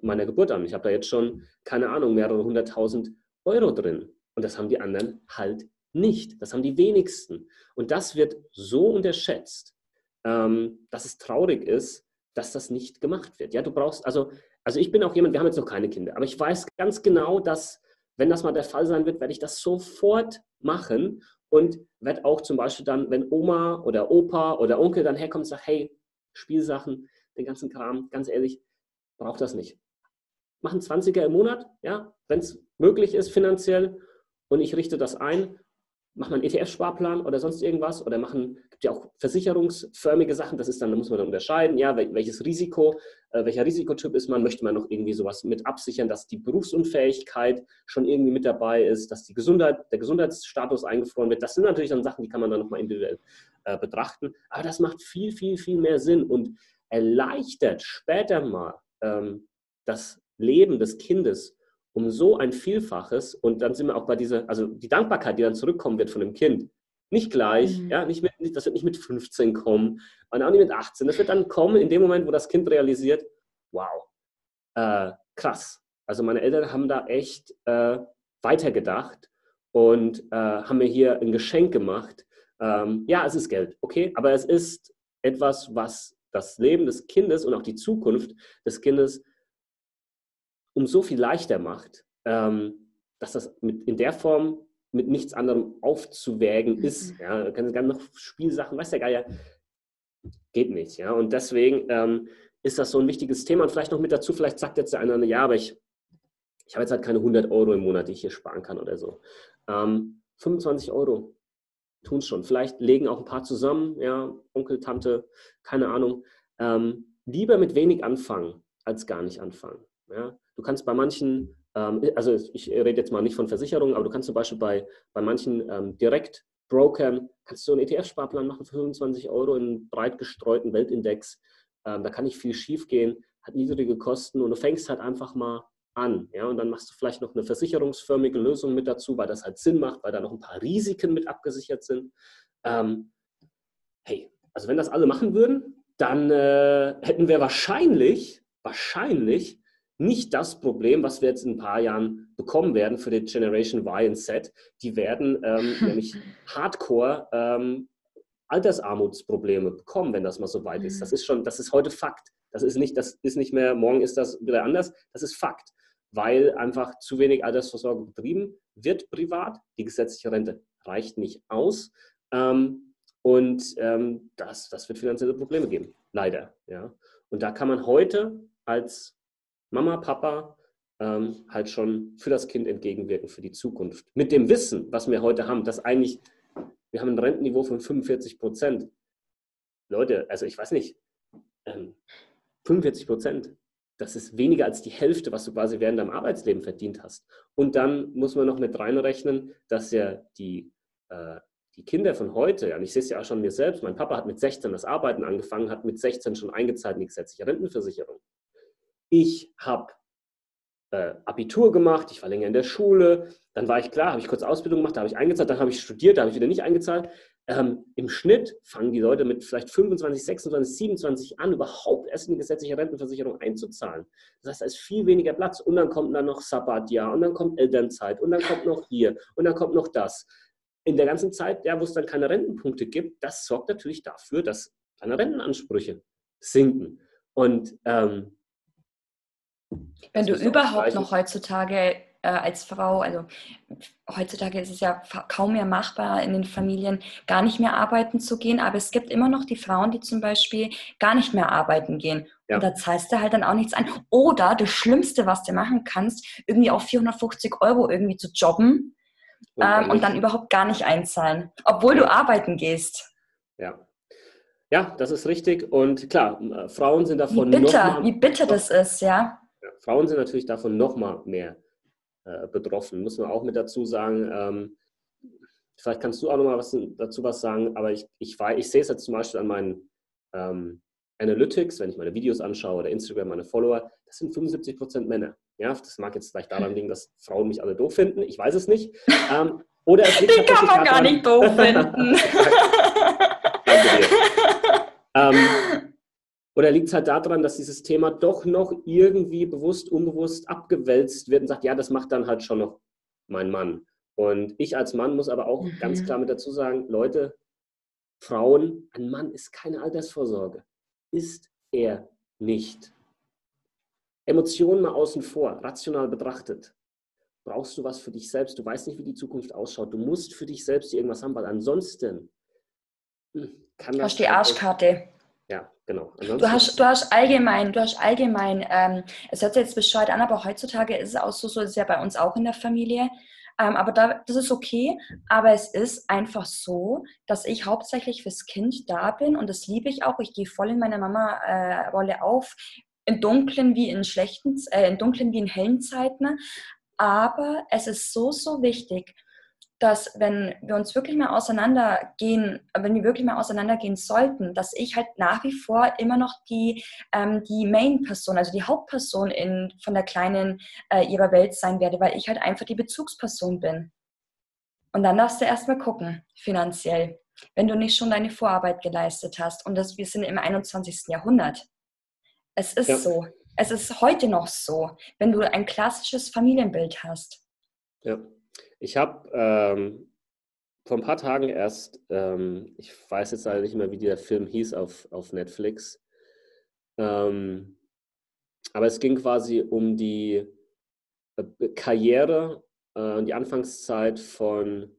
meiner Geburt an. Ich habe da jetzt schon, keine Ahnung, mehrere hunderttausend Euro drin. Und das haben die anderen halt nicht. Das haben die wenigsten. Und das wird so unterschätzt, ähm, dass es traurig ist, dass das nicht gemacht wird. Ja, du brauchst, also, also ich bin auch jemand, wir haben jetzt noch keine Kinder, aber ich weiß ganz genau, dass, wenn das mal der Fall sein wird, werde ich das sofort machen und werde auch zum Beispiel dann, wenn Oma oder Opa oder Onkel dann herkommt und sagt, hey, Spielsachen, den ganzen Kram, ganz ehrlich, braucht das nicht. Machen 20er im Monat, ja, wenn es möglich ist finanziell und ich richte das ein wir einen ETF-Sparplan oder sonst irgendwas? Oder machen, gibt ja auch versicherungsförmige Sachen, das ist dann, da muss man dann unterscheiden, ja, welches Risiko, äh, welcher Risikotyp ist man, möchte man noch irgendwie sowas mit absichern, dass die Berufsunfähigkeit schon irgendwie mit dabei ist, dass die Gesundheit, der Gesundheitsstatus eingefroren wird. Das sind natürlich dann Sachen, die kann man dann nochmal individuell äh, betrachten, aber das macht viel, viel, viel mehr Sinn und erleichtert später mal ähm, das Leben des Kindes um so ein Vielfaches und dann sind wir auch bei dieser, also die Dankbarkeit, die dann zurückkommen wird von dem Kind, nicht gleich, mhm. ja, nicht mit, das wird nicht mit 15 kommen und auch nicht mit 18. Das wird dann kommen in dem Moment, wo das Kind realisiert, wow, äh, krass. Also meine Eltern haben da echt äh, weitergedacht und äh, haben mir hier ein Geschenk gemacht. Ähm, ja, es ist Geld, okay, aber es ist etwas, was das Leben des Kindes und auch die Zukunft des Kindes um so viel leichter macht, ähm, dass das mit, in der Form mit nichts anderem aufzuwägen mhm. ist. Ja, du kannst gerne noch Spielsachen, weiß der Geier, geht nicht. Ja, und deswegen ähm, ist das so ein wichtiges Thema. Und vielleicht noch mit dazu, vielleicht sagt jetzt der eine, ja, aber ich, ich habe jetzt halt keine 100 Euro im Monat, die ich hier sparen kann oder so. Ähm, 25 Euro tun es schon. Vielleicht legen auch ein paar zusammen, ja, Onkel, Tante, keine Ahnung. Ähm, lieber mit wenig anfangen, als gar nicht anfangen. Ja? Du kannst bei manchen, ähm, also ich rede jetzt mal nicht von Versicherungen, aber du kannst zum Beispiel bei, bei manchen ähm, direkt kannst du einen ETF-Sparplan machen für 25 Euro in einem breit gestreuten Weltindex. Ähm, da kann nicht viel schief gehen, hat niedrige Kosten und du fängst halt einfach mal an. Ja? Und dann machst du vielleicht noch eine versicherungsförmige Lösung mit dazu, weil das halt Sinn macht, weil da noch ein paar Risiken mit abgesichert sind. Ähm, hey, also wenn das alle machen würden, dann äh, hätten wir wahrscheinlich, wahrscheinlich nicht das Problem, was wir jetzt in ein paar Jahren bekommen werden für die Generation Y und Z. Die werden ähm, *laughs* nämlich Hardcore ähm, Altersarmutsprobleme bekommen, wenn das mal so weit ist. Das mhm. ist schon, das ist heute Fakt. Das ist nicht, das ist nicht mehr, morgen ist das wieder anders. Das ist Fakt, weil einfach zu wenig Altersvorsorge betrieben wird privat. Die gesetzliche Rente reicht nicht aus. Ähm, und ähm, das, das wird finanzielle Probleme geben, leider. Ja. Und da kann man heute als Mama, Papa ähm, halt schon für das Kind entgegenwirken, für die Zukunft. Mit dem Wissen, was wir heute haben, dass eigentlich, wir haben ein Rentenniveau von 45 Prozent. Leute, also ich weiß nicht, ähm, 45 Prozent, das ist weniger als die Hälfte, was du quasi während deinem Arbeitsleben verdient hast. Und dann muss man noch mit reinrechnen, dass ja die, äh, die Kinder von heute, und ich sehe es ja auch schon mir selbst, mein Papa hat mit 16 das Arbeiten angefangen, hat mit 16 schon eingezahlt in die gesetzliche Rentenversicherung. Ich habe äh, Abitur gemacht, ich war länger in der Schule, dann war ich klar, habe ich kurz Ausbildung gemacht, da habe ich eingezahlt, dann habe ich studiert, da habe ich wieder nicht eingezahlt. Ähm, Im Schnitt fangen die Leute mit vielleicht 25, 26, 27 an, überhaupt erst in die gesetzliche Rentenversicherung einzuzahlen. Das heißt, da ist viel weniger Platz. Und dann kommt dann noch Sabbatjahr und dann kommt Elternzeit und dann kommt noch hier und dann kommt noch das. In der ganzen Zeit, ja, wo es dann keine Rentenpunkte gibt, das sorgt natürlich dafür, dass deine Rentenansprüche sinken. Und ähm, wenn du überhaupt noch heutzutage äh, als Frau, also heutzutage ist es ja kaum mehr machbar in den Familien, gar nicht mehr arbeiten zu gehen, aber es gibt immer noch die Frauen, die zum Beispiel gar nicht mehr arbeiten gehen. Ja. Und da zahlst du halt dann auch nichts ein. Oder das Schlimmste, was du machen kannst, irgendwie auf 450 Euro irgendwie zu jobben und, ähm, und dann überhaupt gar nicht einzahlen, obwohl du arbeiten gehst. Ja. Ja, das ist richtig. Und klar, äh, Frauen sind davon wie bitter, noch mal, wie bitter das ist, ja. Frauen sind natürlich davon noch mal mehr äh, betroffen. Muss man auch mit dazu sagen. Ähm, vielleicht kannst du auch noch mal was dazu was sagen, aber ich, ich, ich sehe es jetzt zum Beispiel an meinen ähm, Analytics, wenn ich meine Videos anschaue oder Instagram, meine Follower, das sind 75 Prozent Männer. Ja, das mag jetzt vielleicht daran liegen, dass Frauen mich alle doof finden. Ich weiß es nicht. Ähm, oder es liegt *laughs* Die kann man gar nicht doof finden. *laughs* Danke dir. *laughs* Ähm, oder liegt es halt daran, dass dieses Thema doch noch irgendwie bewusst, unbewusst abgewälzt wird und sagt, ja, das macht dann halt schon noch mein Mann. Und ich als Mann muss aber auch mhm. ganz klar mit dazu sagen, Leute, Frauen, ein Mann ist keine Altersvorsorge. Ist er nicht. Emotionen mal außen vor, rational betrachtet. Brauchst du was für dich selbst? Du weißt nicht, wie die Zukunft ausschaut. Du musst für dich selbst irgendwas haben, weil ansonsten hm, kann das. Hast die Arschkarte. Ja, genau. Ansonsten du hast, du hast allgemein, du hast allgemein, ähm, es hört sich jetzt bescheuert an, aber heutzutage ist es auch so, so ist es ja bei uns auch in der Familie. Ähm, aber da, das ist okay. Aber es ist einfach so, dass ich hauptsächlich fürs Kind da bin und das liebe ich auch. Ich gehe voll in meine Mama-Rolle äh, auf, in dunklen wie in schlechten, äh, in dunklen wie in hellen Zeiten. Aber es ist so, so wichtig, dass wenn wir uns wirklich mal auseinandergehen, wenn wir wirklich mal auseinandergehen sollten, dass ich halt nach wie vor immer noch die, ähm, die Main-Person, also die Hauptperson in, von der kleinen äh, ihrer Welt sein werde, weil ich halt einfach die Bezugsperson bin. Und dann darfst du erstmal gucken, finanziell, wenn du nicht schon deine Vorarbeit geleistet hast. Und das, wir sind im 21. Jahrhundert. Es ist ja. so. Es ist heute noch so, wenn du ein klassisches Familienbild hast. Ja. Ich habe ähm, vor ein paar Tagen erst, ähm, ich weiß jetzt leider nicht mehr, wie der Film hieß auf, auf Netflix, ähm, aber es ging quasi um die äh, Karriere und äh, die Anfangszeit von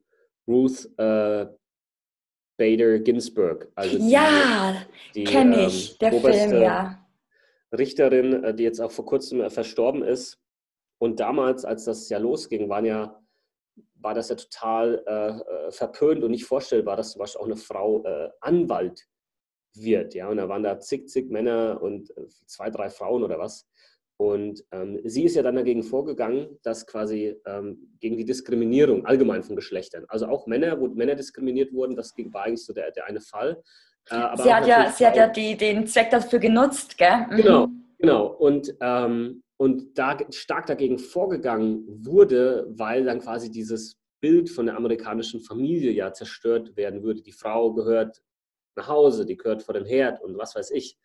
Ruth äh, Bader Ginsburg. Also ja, kenne ich, ähm, der Film, ja. Richterin, äh, die jetzt auch vor kurzem äh, verstorben ist. Und damals, als das ja losging, waren ja war das ja total äh, äh, verpönt und nicht vorstellbar, dass zum Beispiel auch eine Frau äh, Anwalt wird. Ja? Und da waren da zig, zig Männer und äh, zwei, drei Frauen oder was. Und ähm, sie ist ja dann dagegen vorgegangen, dass quasi ähm, gegen die Diskriminierung allgemein von Geschlechtern, also auch Männer, wo Männer diskriminiert wurden, das war eigentlich so der, der eine Fall. Äh, sie hat ja, sie hat ja die, den Zweck dafür genutzt, gell? Mhm. Genau, genau. Und ähm, und da stark dagegen vorgegangen wurde, weil dann quasi dieses Bild von der amerikanischen Familie ja zerstört werden würde. Die Frau gehört nach Hause, die gehört vor den Herd und was weiß ich.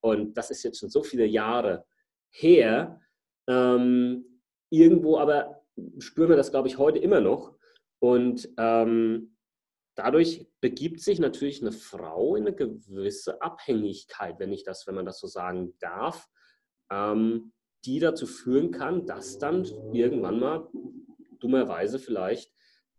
Und das ist jetzt schon so viele Jahre her. Ähm, irgendwo aber spüren wir das, glaube ich, heute immer noch. Und ähm, dadurch begibt sich natürlich eine Frau in eine gewisse Abhängigkeit, wenn ich das, wenn man das so sagen darf. Ähm, die dazu führen kann, dass dann irgendwann mal dummerweise vielleicht,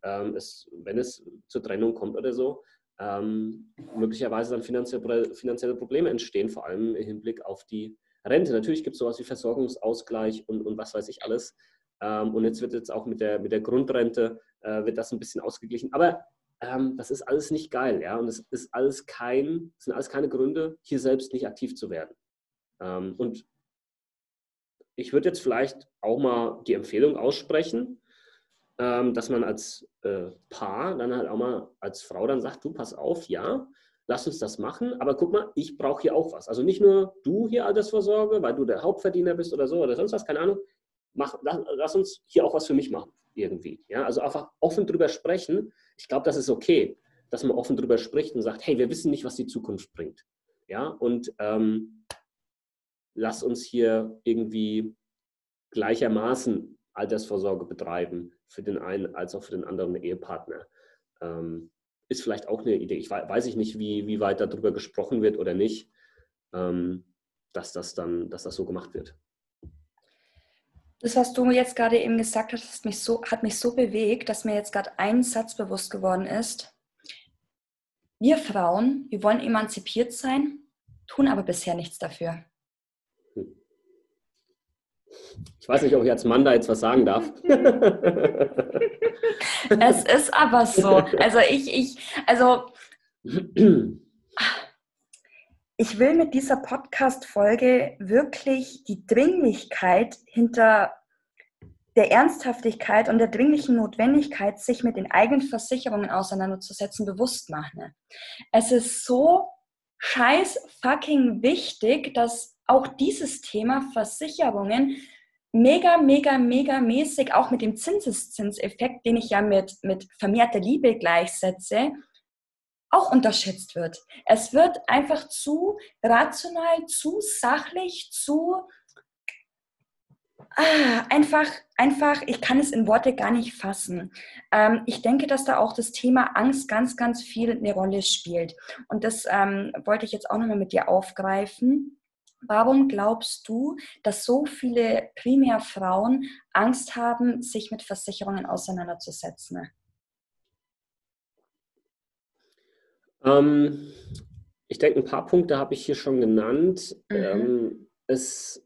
ähm, es, wenn es zur Trennung kommt oder so, ähm, möglicherweise dann finanzielle, finanzielle Probleme entstehen, vor allem im Hinblick auf die Rente. Natürlich gibt es sowas wie Versorgungsausgleich und, und was weiß ich alles. Ähm, und jetzt wird jetzt auch mit der, mit der Grundrente, äh, wird das ein bisschen ausgeglichen. Aber ähm, das ist alles nicht geil, ja. Und es ist alles kein, sind alles keine Gründe, hier selbst nicht aktiv zu werden. Ähm, und ich würde jetzt vielleicht auch mal die Empfehlung aussprechen, ähm, dass man als äh, Paar dann halt auch mal als Frau dann sagt, du pass auf, ja, lass uns das machen, aber guck mal, ich brauche hier auch was. Also nicht nur du hier Altersvorsorge, weil du der Hauptverdiener bist oder so oder sonst was, keine Ahnung. Mach, lass, lass uns hier auch was für mich machen, irgendwie. Ja, also einfach offen drüber sprechen. Ich glaube, das ist okay, dass man offen drüber spricht und sagt, hey, wir wissen nicht, was die Zukunft bringt. Ja, und ähm, lass uns hier irgendwie gleichermaßen Altersvorsorge betreiben für den einen als auch für den anderen Ehepartner. Ähm, ist vielleicht auch eine Idee. Ich weiß, weiß ich nicht, wie, wie weit darüber gesprochen wird oder nicht, ähm, dass, das dann, dass das so gemacht wird. Das, was du jetzt gerade eben gesagt hast, mich so, hat mich so bewegt, dass mir jetzt gerade ein Satz bewusst geworden ist. Wir Frauen, wir wollen emanzipiert sein, tun aber bisher nichts dafür. Ich weiß nicht, ob ich als Mann da jetzt was sagen darf. *laughs* es ist aber so. Also ich, ich, also ich will mit dieser Podcast-Folge wirklich die Dringlichkeit hinter der Ernsthaftigkeit und der dringlichen Notwendigkeit, sich mit den eigenen Versicherungen auseinanderzusetzen, bewusst machen. Es ist so scheiß fucking wichtig, dass auch dieses Thema Versicherungen mega, mega, mega mäßig auch mit dem Zinseszinseffekt, den ich ja mit, mit vermehrter Liebe gleichsetze, auch unterschätzt wird. Es wird einfach zu rational, zu sachlich, zu ah, einfach, einfach, ich kann es in Worte gar nicht fassen. Ähm, ich denke, dass da auch das Thema Angst ganz, ganz viel eine Rolle spielt. Und das ähm, wollte ich jetzt auch nochmal mit dir aufgreifen. Warum glaubst du, dass so viele primär Frauen Angst haben, sich mit Versicherungen auseinanderzusetzen? Ähm, ich denke, ein paar Punkte habe ich hier schon genannt. Mhm. Ähm, es,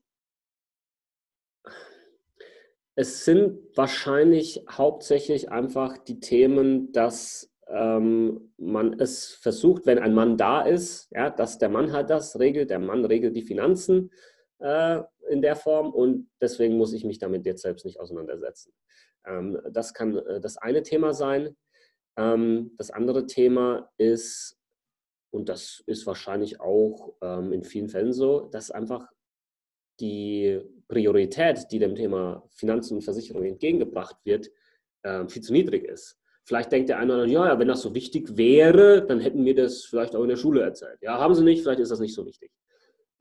es sind wahrscheinlich hauptsächlich einfach die Themen, dass ähm, man es versucht, wenn ein Mann da ist, ja, dass der Mann halt das regelt, der Mann regelt die Finanzen äh, in der Form und deswegen muss ich mich damit jetzt selbst nicht auseinandersetzen. Ähm, das kann äh, das eine Thema sein. Ähm, das andere Thema ist, und das ist wahrscheinlich auch ähm, in vielen Fällen so, dass einfach die Priorität, die dem Thema Finanzen und Versicherung entgegengebracht wird, äh, viel zu niedrig ist. Vielleicht denkt der eine oder andere, ja, wenn das so wichtig wäre, dann hätten wir das vielleicht auch in der Schule erzählt. Ja, haben sie nicht, vielleicht ist das nicht so wichtig.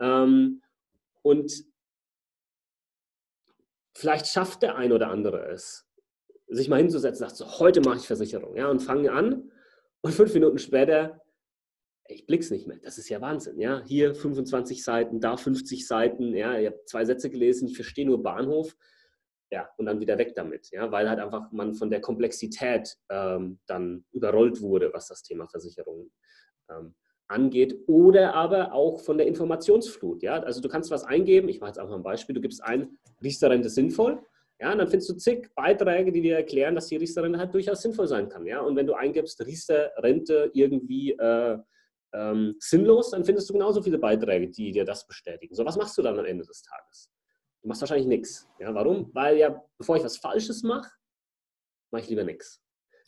Ähm, und vielleicht schafft der ein oder andere es, sich mal hinzusetzen und sagt, so, heute mache ich Versicherung. Ja, und fangen an und fünf Minuten später, ich blick's nicht mehr. Das ist ja Wahnsinn. Ja, hier 25 Seiten, da 50 Seiten. Ja, ich habe zwei Sätze gelesen, ich verstehe nur Bahnhof ja, und dann wieder weg damit, ja, weil halt einfach man von der Komplexität ähm, dann überrollt wurde, was das Thema Versicherungen ähm, angeht, oder aber auch von der Informationsflut, ja, also du kannst was eingeben, ich mache jetzt einfach ein Beispiel, du gibst ein, Riester-Rente sinnvoll, ja, und dann findest du zig Beiträge, die dir erklären, dass die Riester-Rente halt durchaus sinnvoll sein kann, ja, und wenn du eingibst, Riester-Rente irgendwie äh, ähm, sinnlos, dann findest du genauso viele Beiträge, die dir das bestätigen. So, was machst du dann am Ende des Tages? Du machst wahrscheinlich nichts. Ja, warum? Weil ja, bevor ich was Falsches mache, mache ich lieber nichts.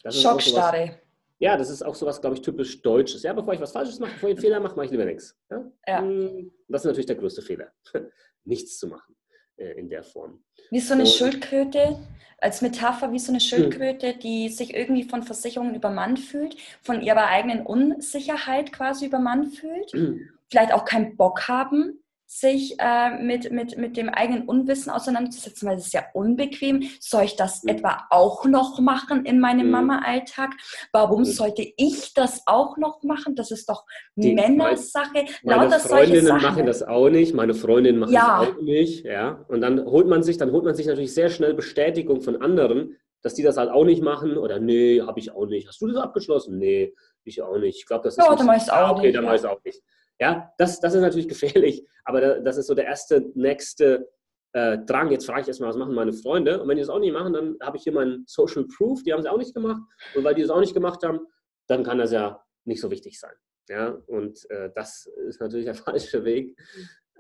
Schockstarre. Ja, das ist auch sowas, glaube ich, typisch Deutsches. Ja, bevor ich was Falsches mache, bevor ich einen Fehler mache, mache ich lieber nichts. Ja? ja. Hm, das ist natürlich der größte Fehler, *laughs* nichts zu machen äh, in der Form. Wie so eine Und, Schildkröte, als Metapher wie so eine hm. Schildkröte, die sich irgendwie von Versicherungen übermannt fühlt, von ihrer eigenen Unsicherheit quasi übermannt fühlt, hm. vielleicht auch keinen Bock haben, sich äh, mit, mit, mit dem eigenen Unwissen auseinanderzusetzen, weil es ist ja unbequem. Soll ich das mhm. etwa auch noch machen in meinem mhm. Mama-Alltag? Warum mhm. sollte ich das auch noch machen? Das ist doch Die, Männersache. Meine Lauter Freundinnen machen das auch nicht, meine Freundinnen machen ja. das auch nicht. Ja? Und dann holt man sich, dann holt man sich natürlich sehr schnell Bestätigung von anderen, dass die das halt auch nicht machen oder nee, habe ich auch nicht. Hast du das abgeschlossen? Nee, ich auch nicht. Ich glaube, das ist. Ja, dann mach ich auch ah, okay, nicht. dann ja. mach ich auch nicht. Ja, das, das ist natürlich *laughs* gefährlich, aber das ist so der erste, nächste äh, Drang. Jetzt frage ich erstmal, was machen meine Freunde? Und wenn die das auch nicht machen, dann habe ich hier meinen Social Proof, die haben es auch nicht gemacht. Und weil die das auch nicht gemacht haben, dann kann das ja nicht so wichtig sein. Ja, und äh, das ist natürlich der *laughs* falsche Weg.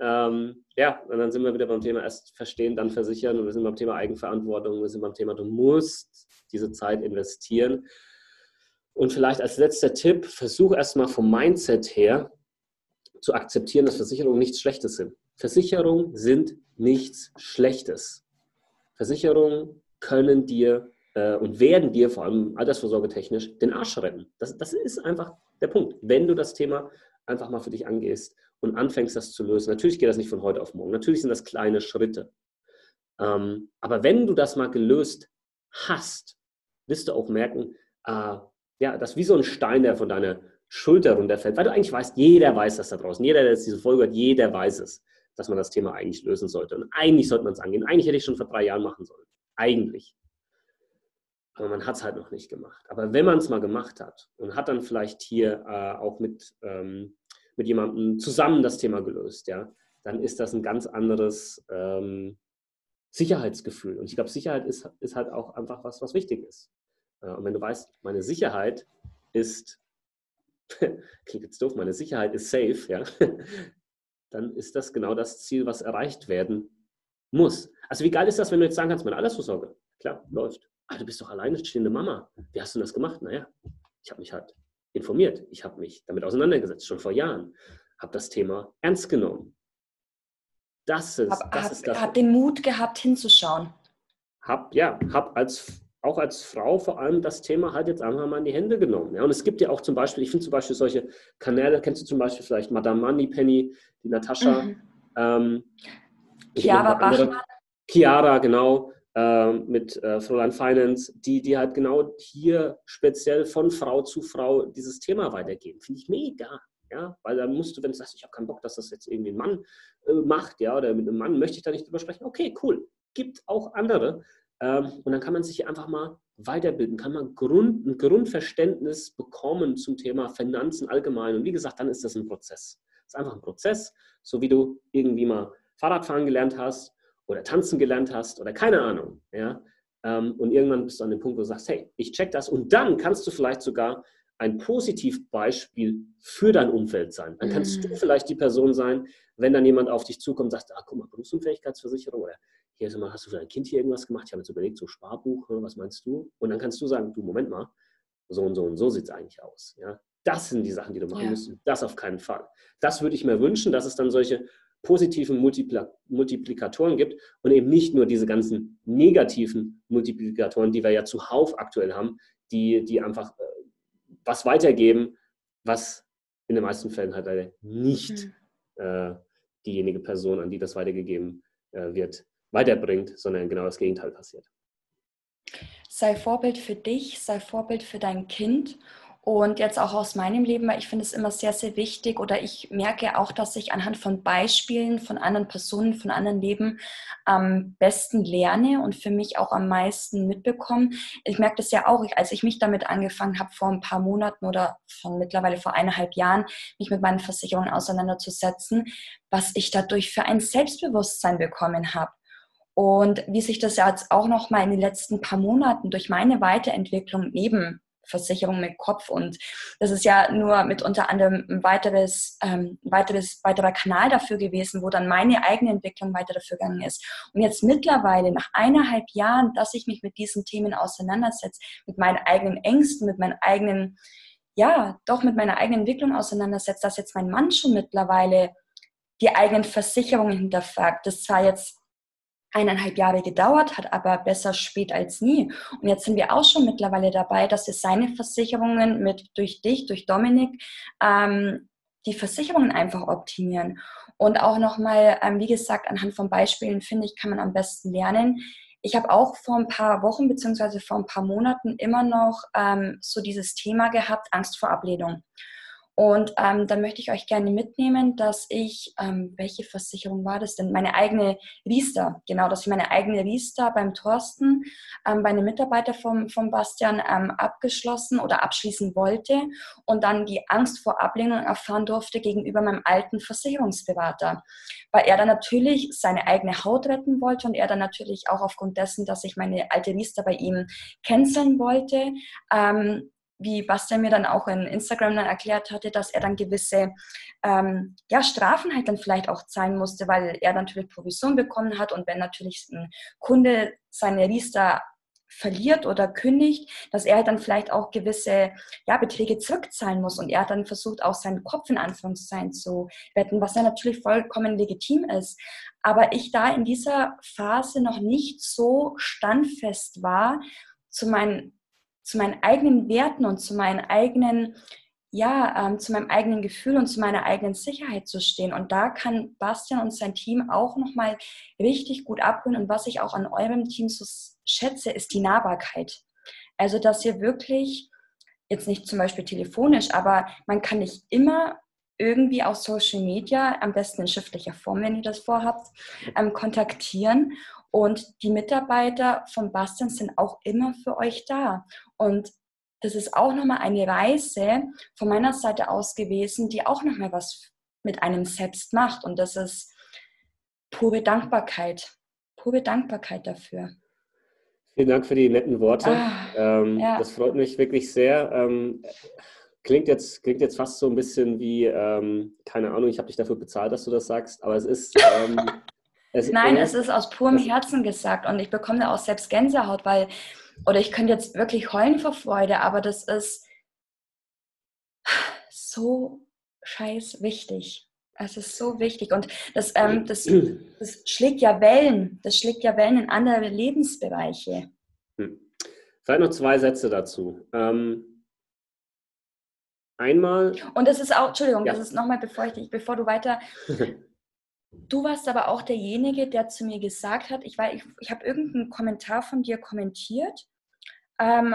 Ähm, ja, und dann sind wir wieder beim Thema erst verstehen, dann versichern und wir sind beim Thema Eigenverantwortung, wir sind beim Thema, du musst diese Zeit investieren. Und vielleicht als letzter Tipp, versuch erstmal vom Mindset her zu akzeptieren, dass Versicherungen nichts Schlechtes sind. Versicherungen sind nichts Schlechtes. Versicherungen können dir äh, und werden dir vor allem altersvorsorgetechnisch den Arsch retten. Das, das ist einfach der Punkt. Wenn du das Thema einfach mal für dich angehst und anfängst, das zu lösen. Natürlich geht das nicht von heute auf morgen. Natürlich sind das kleine Schritte. Ähm, aber wenn du das mal gelöst hast, wirst du auch merken, äh, ja, das ist wie so ein Stein, der von deiner Schulter runterfällt, weil du eigentlich weißt, jeder weiß das da draußen. Jeder, der jetzt diese Folge hat, jeder weiß es, dass man das Thema eigentlich lösen sollte. Und eigentlich sollte man es angehen. Eigentlich hätte ich schon vor drei Jahren machen sollen. Eigentlich. Aber man hat es halt noch nicht gemacht. Aber wenn man es mal gemacht hat und hat dann vielleicht hier äh, auch mit, ähm, mit jemandem zusammen das Thema gelöst, ja, dann ist das ein ganz anderes ähm, Sicherheitsgefühl. Und ich glaube, Sicherheit ist, ist halt auch einfach was, was wichtig ist. Äh, und wenn du weißt, meine Sicherheit ist, *laughs* klingt jetzt doof, meine Sicherheit ist safe, ja, *laughs* dann ist das genau das Ziel, was erreicht werden muss. Also wie geil ist das, wenn du jetzt sagen kannst, meine Altersvorsorge, klar, läuft. Ah, du bist doch alleine stehende Mama. Wie hast du das gemacht? Naja, ich habe mich halt informiert. Ich habe mich damit auseinandergesetzt, schon vor Jahren. Habe das Thema ernst genommen. Das ist hab, das. Hab, ist das. Hab den Mut gehabt, hinzuschauen. Hab, ja, hab als, auch als Frau vor allem das Thema halt jetzt einfach mal in die Hände genommen. Ja, und es gibt ja auch zum Beispiel, ich finde zum Beispiel solche Kanäle, kennst du zum Beispiel vielleicht Madame Money Penny, die Natascha. Mhm. Ähm, Chiara Bachmann. Chiara, genau äh, mit äh, Fräulein Finance, die, die halt genau hier speziell von Frau zu Frau dieses Thema weitergeben. Finde ich mega. Ja, weil dann musst du, wenn du sagst, ich habe keinen Bock, dass das jetzt irgendwie ein Mann äh, macht, ja, oder mit einem Mann möchte ich da nicht drüber sprechen. Okay, cool. Gibt auch andere. Ähm, und dann kann man sich einfach mal weiterbilden, kann man Grund, ein Grundverständnis bekommen zum Thema Finanzen allgemein. Und wie gesagt, dann ist das ein Prozess. Es ist einfach ein Prozess, so wie du irgendwie mal Fahrradfahren gelernt hast oder tanzen gelernt hast oder keine Ahnung. Ja? Ähm, und irgendwann bist du an dem Punkt, wo du sagst, hey, ich check das. Und dann kannst du vielleicht sogar ein Positivbeispiel für dein Umfeld sein. Dann kannst mhm. du vielleicht die Person sein, wenn dann jemand auf dich zukommt und sagt, ah, guck mal, Berufsunfähigkeitsversicherung oder hier mal, hast du für dein Kind hier irgendwas gemacht? Ich habe jetzt überlegt, so Sparbuch, ne, was meinst du? Und dann kannst du sagen, du, Moment mal, so und so und so sieht es eigentlich aus. Ja? Das sind die Sachen, die du machen ja. musst. Das auf keinen Fall. Das würde ich mir wünschen, dass es dann solche positiven Multipla Multiplikatoren gibt und eben nicht nur diese ganzen negativen Multiplikatoren, die wir ja zuhauf aktuell haben, die, die einfach äh, was weitergeben, was in den meisten Fällen halt leider nicht mhm. äh, diejenige Person, an die das weitergegeben äh, wird, weiterbringt, sondern genau das Gegenteil passiert. Sei Vorbild für dich, sei Vorbild für dein Kind und jetzt auch aus meinem Leben, weil ich finde es immer sehr, sehr wichtig oder ich merke auch, dass ich anhand von Beispielen von anderen Personen, von anderen Leben am besten lerne und für mich auch am meisten mitbekomme. Ich merke das ja auch, als ich mich damit angefangen habe, vor ein paar Monaten oder von mittlerweile vor eineinhalb Jahren, mich mit meinen Versicherungen auseinanderzusetzen, was ich dadurch für ein Selbstbewusstsein bekommen habe. Und wie sich das jetzt auch noch mal in den letzten paar Monaten durch meine Weiterentwicklung eben Versicherung mit Kopf. Und das ist ja nur mit unter anderem ein weiteres, ähm, weiteres, weiterer Kanal dafür gewesen, wo dann meine eigene Entwicklung weiter dafür gegangen ist. Und jetzt mittlerweile, nach eineinhalb Jahren, dass ich mich mit diesen Themen auseinandersetze, mit meinen eigenen Ängsten, mit meinen eigenen, ja, doch mit meiner eigenen Entwicklung auseinandersetze, dass jetzt mein Mann schon mittlerweile die eigenen Versicherungen hinterfragt. Das zwar jetzt eineinhalb Jahre gedauert, hat aber besser spät als nie. Und jetzt sind wir auch schon mittlerweile dabei, dass wir seine Versicherungen mit durch dich, durch Dominik, ähm, die Versicherungen einfach optimieren. Und auch nochmal, ähm, wie gesagt, anhand von Beispielen, finde ich, kann man am besten lernen. Ich habe auch vor ein paar Wochen beziehungsweise vor ein paar Monaten immer noch ähm, so dieses Thema gehabt, Angst vor Ablehnung. Und ähm, dann möchte ich euch gerne mitnehmen, dass ich, ähm, welche Versicherung war das denn? Meine eigene Riester, genau, dass ich meine eigene Riester beim Thorsten, ähm, bei einem Mitarbeiter vom, vom Bastian ähm, abgeschlossen oder abschließen wollte und dann die Angst vor Ablehnung erfahren durfte gegenüber meinem alten Versicherungsberater. Weil er dann natürlich seine eigene Haut retten wollte und er dann natürlich auch aufgrund dessen, dass ich meine alte Riester bei ihm canceln wollte, ähm, wie Bastian mir dann auch in Instagram dann erklärt hatte, dass er dann gewisse ähm, ja, Strafen halt dann vielleicht auch zahlen musste, weil er natürlich Provision bekommen hat und wenn natürlich ein Kunde seine Riester verliert oder kündigt, dass er halt dann vielleicht auch gewisse ja, Beträge zurückzahlen muss. Und er hat dann versucht, auch seinen Kopf in Anführungszeichen zu retten, was ja natürlich vollkommen legitim ist. Aber ich da in dieser Phase noch nicht so standfest war zu meinen, zu meinen eigenen Werten und zu meinen eigenen ja, ähm, zu meinem eigenen Gefühl und zu meiner eigenen Sicherheit zu stehen. Und da kann Bastian und sein Team auch nochmal richtig gut abholen. Und was ich auch an eurem Team so schätze, ist die Nahbarkeit. Also, dass ihr wirklich, jetzt nicht zum Beispiel telefonisch, aber man kann nicht immer irgendwie auf Social Media, am besten in schriftlicher Form, wenn ihr das vorhabt, ähm, kontaktieren. Und die Mitarbeiter von Bastian sind auch immer für euch da. Und das ist auch nochmal eine Reise von meiner Seite aus gewesen, die auch nochmal was mit einem selbst macht. Und das ist pure Dankbarkeit. Pure Dankbarkeit dafür. Vielen Dank für die netten Worte. Ah, ähm, ja. Das freut mich wirklich sehr. Ähm, klingt, jetzt, klingt jetzt fast so ein bisschen wie, ähm, keine Ahnung, ich habe dich dafür bezahlt, dass du das sagst, aber es ist. *laughs* Es, Nein, es ist aus purem Herzen gesagt und ich bekomme da auch selbst Gänsehaut, weil oder ich könnte jetzt wirklich heulen vor Freude, aber das ist so scheiß wichtig. Es ist so wichtig und das, ähm, das, das schlägt ja Wellen. Das schlägt ja Wellen in andere Lebensbereiche. Hm. Vielleicht noch zwei Sätze dazu. Ähm, einmal. Und das ist auch, Entschuldigung, ja. das ist nochmal, bevor ich dich, bevor du weiter. *laughs* Du warst aber auch derjenige, der zu mir gesagt hat, ich, ich, ich habe irgendeinen Kommentar von dir kommentiert ähm,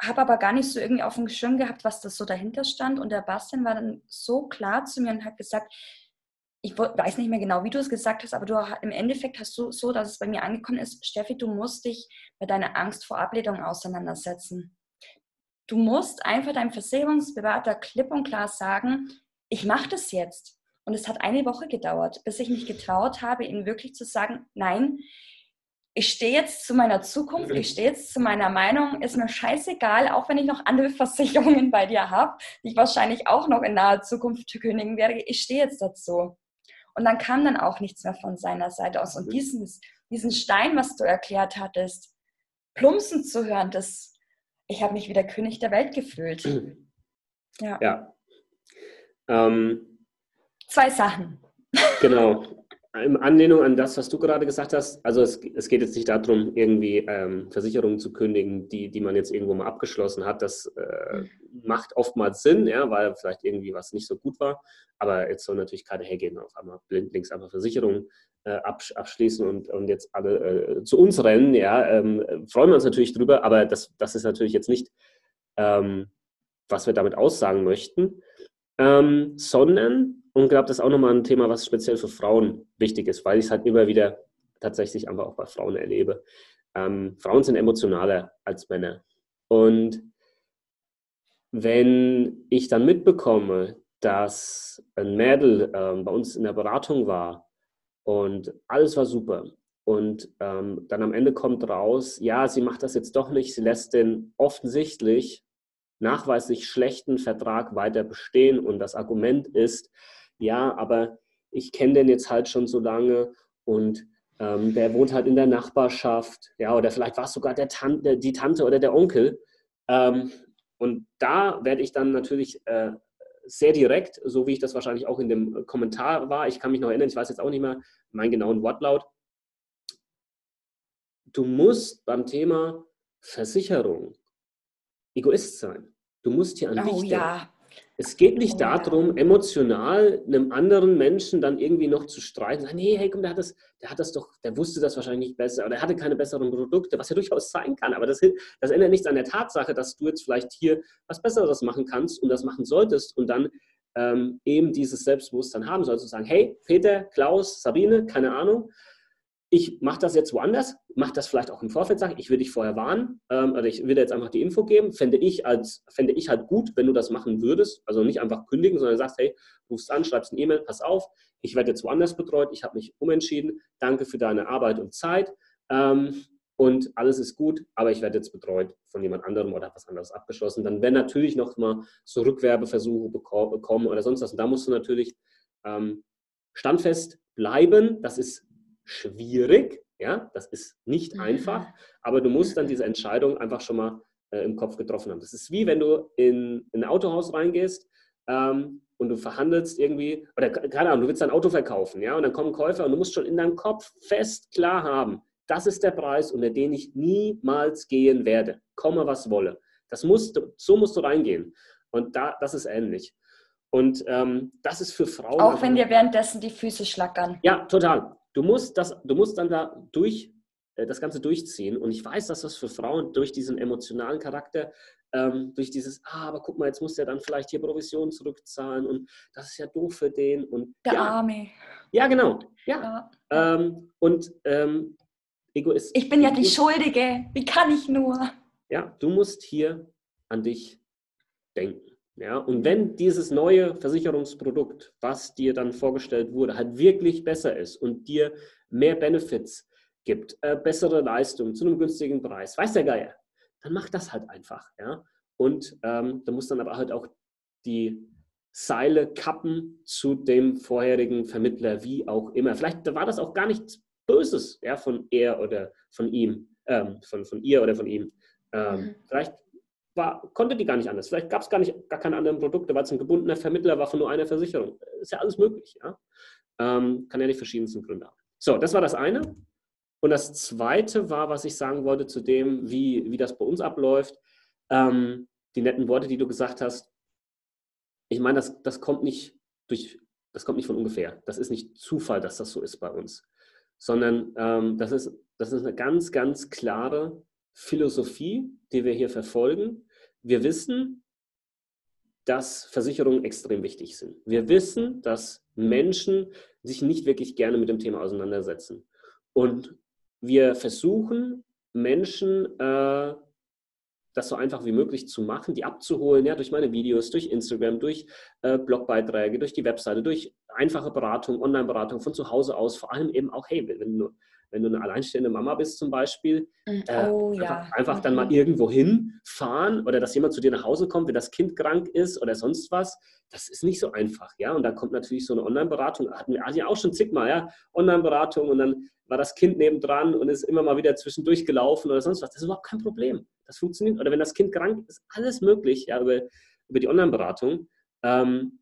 habe aber gar nicht so irgendwie auf dem Schirm gehabt, was das so dahinter stand. Und der Bastian war dann so klar zu mir und hat gesagt, ich weiß nicht mehr genau, wie du es gesagt hast, aber du im Endeffekt hast du so, dass es bei mir angekommen ist, Steffi, du musst dich mit deiner Angst vor Ablehnung auseinandersetzen. Du musst einfach deinem Versicherungsberater klipp und klar sagen, ich mache das jetzt. Und es hat eine Woche gedauert, bis ich mich getraut habe, ihm wirklich zu sagen, nein, ich stehe jetzt zu meiner Zukunft, ich stehe jetzt zu meiner Meinung, ist mir scheißegal, auch wenn ich noch andere *laughs* Versicherungen bei dir habe, die ich wahrscheinlich auch noch in naher Zukunft kündigen werde, ich stehe jetzt dazu. Und dann kam dann auch nichts mehr von seiner Seite aus. Und mhm. diesen, diesen Stein, was du erklärt hattest, plumpsen zu hören, das, ich habe mich wie der König der Welt gefühlt. *clears throat* Ja. ja. Ähm, Zwei Sachen. Genau in Anlehnung an das, was du gerade gesagt hast, also es, es geht jetzt nicht darum, irgendwie ähm, Versicherungen zu kündigen, die, die man jetzt irgendwo mal abgeschlossen hat. Das äh, macht oftmals Sinn, ja, weil vielleicht irgendwie was nicht so gut war. Aber jetzt soll natürlich keiner hergehen, auf einmal blindlings einfach Versicherungen äh, abschließen und, und jetzt alle äh, zu uns rennen. Ja, ähm, freuen wir uns natürlich drüber, aber das, das ist natürlich jetzt nicht, ähm, was wir damit aussagen möchten, ähm, sondern und glaube, das ist auch nochmal ein Thema, was speziell für Frauen wichtig ist, weil ich es halt immer wieder tatsächlich einfach auch bei Frauen erlebe. Ähm, Frauen sind emotionaler als Männer. Und wenn ich dann mitbekomme, dass ein Mädel ähm, bei uns in der Beratung war und alles war super und ähm, dann am Ende kommt raus, ja, sie macht das jetzt doch nicht, sie lässt den offensichtlich nachweislich schlechten Vertrag weiter bestehen und das Argument ist, ja, aber ich kenne den jetzt halt schon so lange und ähm, der wohnt halt in der Nachbarschaft, ja, oder vielleicht war es sogar der Tante, die Tante oder der Onkel. Ähm, und da werde ich dann natürlich äh, sehr direkt, so wie ich das wahrscheinlich auch in dem Kommentar war, ich kann mich noch erinnern, ich weiß jetzt auch nicht mehr meinen genauen Wortlaut. Du musst beim Thema Versicherung Egoist sein. Du musst hier an oh, dich ja. Es geht nicht darum, emotional einem anderen Menschen dann irgendwie noch zu streiten, sagen, nee, hey, komm, der hat das, der hat das doch, der wusste das wahrscheinlich nicht besser oder er hatte keine besseren Produkte, was ja *laughs* durchaus sein kann. Aber das, das ändert nichts an der Tatsache, dass du jetzt vielleicht hier was Besseres machen kannst und das machen solltest und dann ähm, eben dieses Selbstbewusstsein haben sollst, zu sagen, hey, Peter, Klaus, Sabine, keine Ahnung, ich mache das jetzt woanders, mache das vielleicht auch im Vorfeld, sage ich will dich vorher warnen ähm, oder ich will dir jetzt einfach die Info geben, fände ich, als, fände ich halt gut, wenn du das machen würdest, also nicht einfach kündigen, sondern sagst, hey, rufst an, schreibst eine E-Mail, pass auf, ich werde jetzt woanders betreut, ich habe mich umentschieden, danke für deine Arbeit und Zeit ähm, und alles ist gut, aber ich werde jetzt betreut von jemand anderem oder was anderes abgeschlossen. Dann werden natürlich noch mal so Rückwerbeversuche bekommen oder sonst was. Und da musst du natürlich ähm, standfest bleiben, das ist schwierig, Ja, das ist nicht mhm. einfach, aber du musst dann diese Entscheidung einfach schon mal äh, im Kopf getroffen haben. Das ist wie wenn du in, in ein Autohaus reingehst ähm, und du verhandelst irgendwie, oder keine Ahnung, du willst dein Auto verkaufen, ja, und dann kommen Käufer und du musst schon in deinem Kopf fest klar haben, das ist der Preis, unter den ich niemals gehen werde, komme was wolle. Das musst, so musst du reingehen. Und da, das ist ähnlich. Und ähm, das ist für Frauen. Auch wenn dir währenddessen die Füße schlackern. Ja, total. Du musst, das, du musst dann da durch, äh, das Ganze durchziehen. Und ich weiß, dass das für Frauen durch diesen emotionalen Charakter, ähm, durch dieses, ah, aber guck mal, jetzt muss der dann vielleicht hier Provision zurückzahlen und das ist ja doof für den. Und, der ja, Arme. Ja, genau. Ja. ja. Ähm, und ähm, Egoist. Ich bin ja die Schuldige. Wie kann ich nur? Ja, du musst hier an dich denken. Ja, und wenn dieses neue Versicherungsprodukt, was dir dann vorgestellt wurde, halt wirklich besser ist und dir mehr Benefits gibt, äh, bessere Leistungen zu einem günstigen Preis, weiß der Geier, dann mach das halt einfach. Ja? Und ähm, da muss dann aber halt auch die Seile kappen zu dem vorherigen Vermittler, wie auch immer. Vielleicht war das auch gar nichts Böses ja, von er oder von ihm, ähm, von, von ihr oder von ihm. Ähm, mhm. Vielleicht war, konnte die gar nicht anders. Vielleicht gab es gar, gar keine anderen Produkte, weil es ein gebundener Vermittler war von nur einer Versicherung. Ist ja alles möglich. Ja? Ähm, kann ja nicht verschiedensten Gründe haben. So, das war das eine. Und das zweite war, was ich sagen wollte zu dem, wie, wie das bei uns abläuft. Ähm, die netten Worte, die du gesagt hast. Ich meine, das, das kommt nicht durch, das kommt nicht von ungefähr. Das ist nicht Zufall, dass das so ist bei uns sondern ähm, das, ist, das ist eine ganz, ganz klare Philosophie, die wir hier verfolgen. Wir wissen, dass Versicherungen extrem wichtig sind. Wir wissen, dass Menschen sich nicht wirklich gerne mit dem Thema auseinandersetzen. Und wir versuchen, Menschen äh, das so einfach wie möglich zu machen, die abzuholen, ja, durch meine Videos, durch Instagram, durch äh, Blogbeiträge, durch die Webseite, durch einfache Beratung, Online-Beratung von zu Hause aus, vor allem eben auch, hey, wenn du, wenn du eine alleinstehende Mama bist zum Beispiel, mhm. äh, oh, einfach, ja. einfach, dann mal mhm. irgendwo hinfahren oder dass jemand zu dir nach Hause kommt, wenn das Kind krank ist oder sonst was, das ist nicht so einfach, ja, und da kommt natürlich so eine Online-Beratung, hatten wir ja auch schon zigmal, ja, Online-Beratung und dann war das Kind nebendran und ist immer mal wieder zwischendurch gelaufen oder sonst was, das ist überhaupt kein Problem, das funktioniert, oder wenn das Kind krank ist, alles möglich, ja, über, über die Online-Beratung, ähm,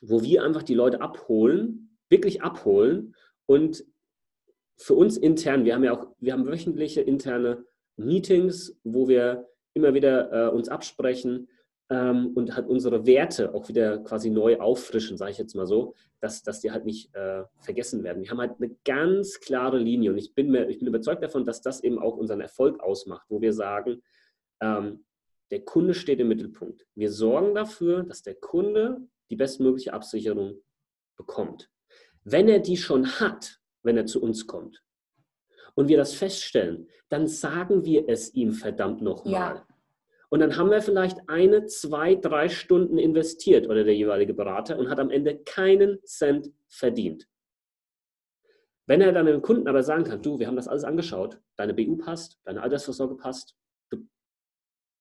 wo wir einfach die Leute abholen, wirklich abholen und für uns intern, wir haben ja auch, wir haben wöchentliche interne Meetings, wo wir immer wieder äh, uns absprechen ähm, und halt unsere Werte auch wieder quasi neu auffrischen, sage ich jetzt mal so, dass, dass die halt nicht äh, vergessen werden. Wir haben halt eine ganz klare Linie und ich bin, mir, ich bin überzeugt davon, dass das eben auch unseren Erfolg ausmacht, wo wir sagen, ähm, der Kunde steht im Mittelpunkt. Wir sorgen dafür, dass der Kunde die bestmögliche Absicherung bekommt. Wenn er die schon hat, wenn er zu uns kommt, und wir das feststellen, dann sagen wir es ihm verdammt nochmal. Ja. Und dann haben wir vielleicht eine, zwei, drei Stunden investiert oder der jeweilige Berater und hat am Ende keinen Cent verdient. Wenn er dann dem Kunden aber sagen kann, du, wir haben das alles angeschaut, deine BU passt, deine Altersvorsorge passt, du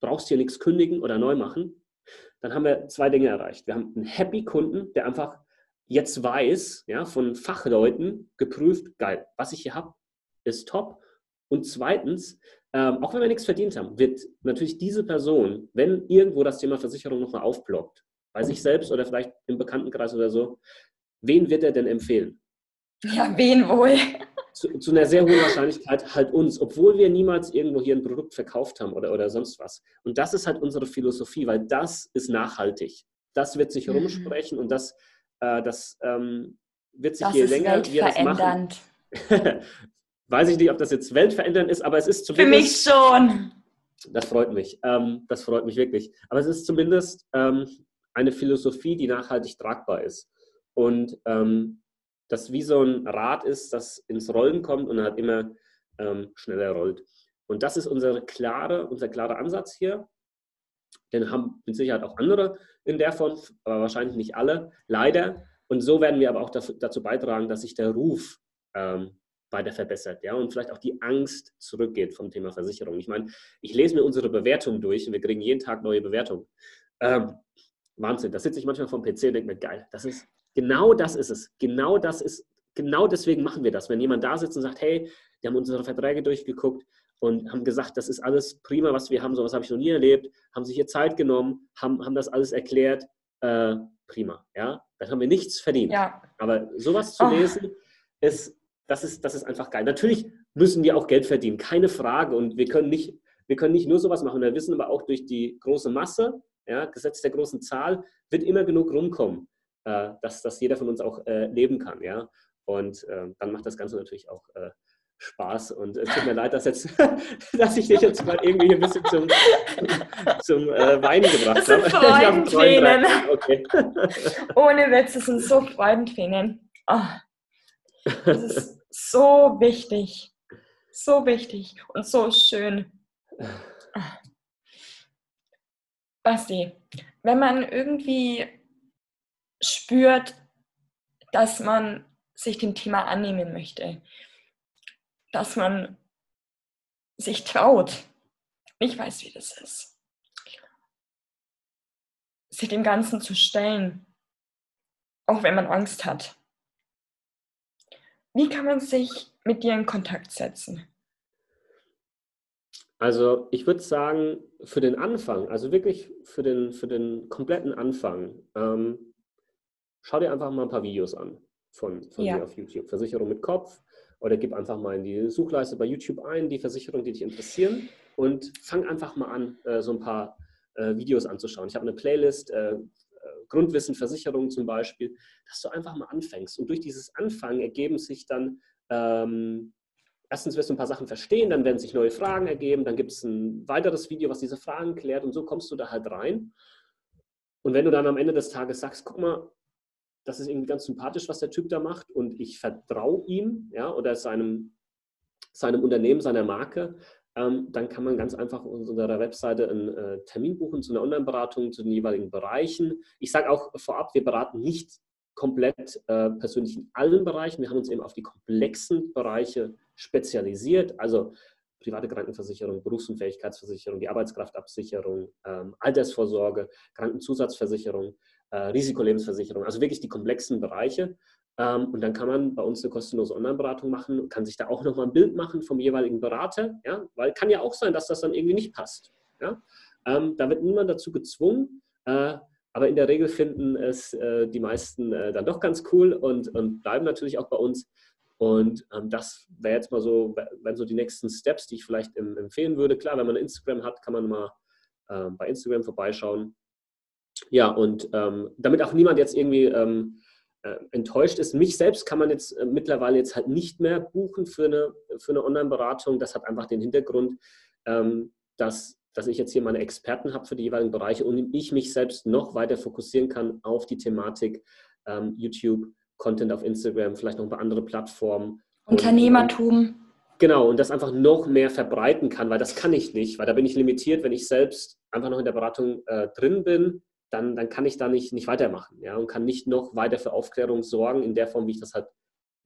brauchst hier nichts kündigen oder neu machen, dann haben wir zwei Dinge erreicht. Wir haben einen happy Kunden, der einfach jetzt weiß, ja, von Fachleuten geprüft, geil, was ich hier habe, ist top. Und zweitens, ähm, auch wenn wir nichts verdient haben, wird natürlich diese Person, wenn irgendwo das Thema Versicherung nochmal aufploppt, bei sich selbst oder vielleicht im Bekanntenkreis oder so, wen wird er denn empfehlen? Ja, wen wohl? *laughs* Zu, zu, einer sehr hohen Wahrscheinlichkeit halt uns, obwohl wir niemals irgendwo hier ein Produkt verkauft haben oder, oder sonst was. Und das ist halt unsere Philosophie, weil das ist nachhaltig. Das wird sich mhm. rumsprechen und das, das ähm, wird sich das je länger wir das machen. *laughs* Weiß ich nicht, ob das jetzt weltverändernd ist, aber es ist zumindest. Für mich schon. Das freut mich. Ähm, das freut mich wirklich. Aber es ist zumindest ähm, eine Philosophie, die nachhaltig tragbar ist. Und ähm, das wie so ein Rad ist, das ins Rollen kommt und halt immer ähm, schneller rollt. Und das ist unsere klare, unser klarer Ansatz hier. Den haben mit Sicherheit auch andere in der Form, aber wahrscheinlich nicht alle, leider. Und so werden wir aber auch dazu beitragen, dass sich der Ruf ähm, weiter verbessert, ja, und vielleicht auch die Angst zurückgeht vom Thema Versicherung. Ich meine, ich lese mir unsere Bewertungen durch und wir kriegen jeden Tag neue Bewertungen. Ähm, Wahnsinn, da sitze ich manchmal vom PC und denke mir, geil, das ist Genau das ist es. Genau das ist, genau deswegen machen wir das. Wenn jemand da sitzt und sagt, hey, die haben unsere Verträge durchgeguckt und haben gesagt, das ist alles prima, was wir haben, sowas habe ich noch nie erlebt, haben sich hier Zeit genommen, haben, haben das alles erklärt, äh, prima, ja, dann haben wir nichts verdient. Ja. Aber sowas zu oh. lesen, ist, das ist, das ist einfach geil. Natürlich müssen wir auch Geld verdienen, keine Frage und wir können nicht, wir können nicht nur sowas machen, wir wissen aber auch durch die große Masse, ja, Gesetz der großen Zahl, wird immer genug rumkommen, äh, dass, dass jeder von uns auch äh, leben kann, ja, und äh, dann macht das Ganze natürlich auch äh, Spaß. Und es tut mir leid, dass, jetzt, *laughs* dass ich dich jetzt mal irgendwie hier ein bisschen zum, *laughs* zum äh, Weinen gebracht habe. *laughs* Freudentränen. Okay. Ohne Witz, es sind so Freudentränen. Oh, das ist so wichtig. So wichtig und so schön. Basti, wenn man irgendwie spürt, dass man sich dem Thema annehmen möchte, dass man sich traut. Ich weiß, wie das ist. Sich dem Ganzen zu stellen, auch wenn man Angst hat. Wie kann man sich mit dir in Kontakt setzen? Also ich würde sagen, für den Anfang, also wirklich für den, für den kompletten Anfang, ähm, schau dir einfach mal ein paar Videos an von, von ja. mir auf YouTube. Versicherung mit Kopf, oder gib einfach mal in die Suchleiste bei YouTube ein, die Versicherungen, die dich interessieren und fang einfach mal an, äh, so ein paar äh, Videos anzuschauen. Ich habe eine Playlist, äh, Grundwissen, Versicherungen zum Beispiel, dass du einfach mal anfängst. Und durch dieses Anfangen ergeben sich dann, ähm, erstens wirst du ein paar Sachen verstehen, dann werden sich neue Fragen ergeben, dann gibt es ein weiteres Video, was diese Fragen klärt und so kommst du da halt rein. Und wenn du dann am Ende des Tages sagst, guck mal, das ist irgendwie ganz sympathisch, was der Typ da macht und ich vertraue ihm ja, oder seinem, seinem Unternehmen, seiner Marke, ähm, dann kann man ganz einfach auf unserer Webseite einen äh, Termin buchen zu einer Online-Beratung zu den jeweiligen Bereichen. Ich sage auch vorab, wir beraten nicht komplett äh, persönlich in allen Bereichen. Wir haben uns eben auf die komplexen Bereiche spezialisiert, also private Krankenversicherung, Berufsunfähigkeitsversicherung, die Arbeitskraftabsicherung, ähm, Altersvorsorge, Krankenzusatzversicherung Risikolebensversicherung, also wirklich die komplexen Bereiche. Ähm, und dann kann man bei uns eine kostenlose Online-Beratung machen kann sich da auch nochmal ein Bild machen vom jeweiligen Berater, ja? weil kann ja auch sein, dass das dann irgendwie nicht passt. Ja? Ähm, da wird niemand dazu gezwungen, äh, aber in der Regel finden es äh, die meisten äh, dann doch ganz cool und, und bleiben natürlich auch bei uns. Und ähm, das wäre jetzt mal so, wenn so die nächsten Steps, die ich vielleicht empfehlen würde. Klar, wenn man Instagram hat, kann man mal äh, bei Instagram vorbeischauen. Ja, und ähm, damit auch niemand jetzt irgendwie ähm, äh, enttäuscht ist, mich selbst kann man jetzt äh, mittlerweile jetzt halt nicht mehr buchen für eine, für eine Online-Beratung. Das hat einfach den Hintergrund, ähm, dass, dass ich jetzt hier meine Experten habe für die jeweiligen Bereiche und ich mich selbst noch weiter fokussieren kann auf die Thematik ähm, YouTube, Content auf Instagram, vielleicht noch ein paar andere Plattformen. Unternehmertum. Und, Genau, und das einfach noch mehr verbreiten kann, weil das kann ich nicht, weil da bin ich limitiert, wenn ich selbst einfach noch in der Beratung äh, drin bin dann, dann kann ich da nicht, nicht weitermachen ja, und kann nicht noch weiter für Aufklärung sorgen in der Form, wie ich das halt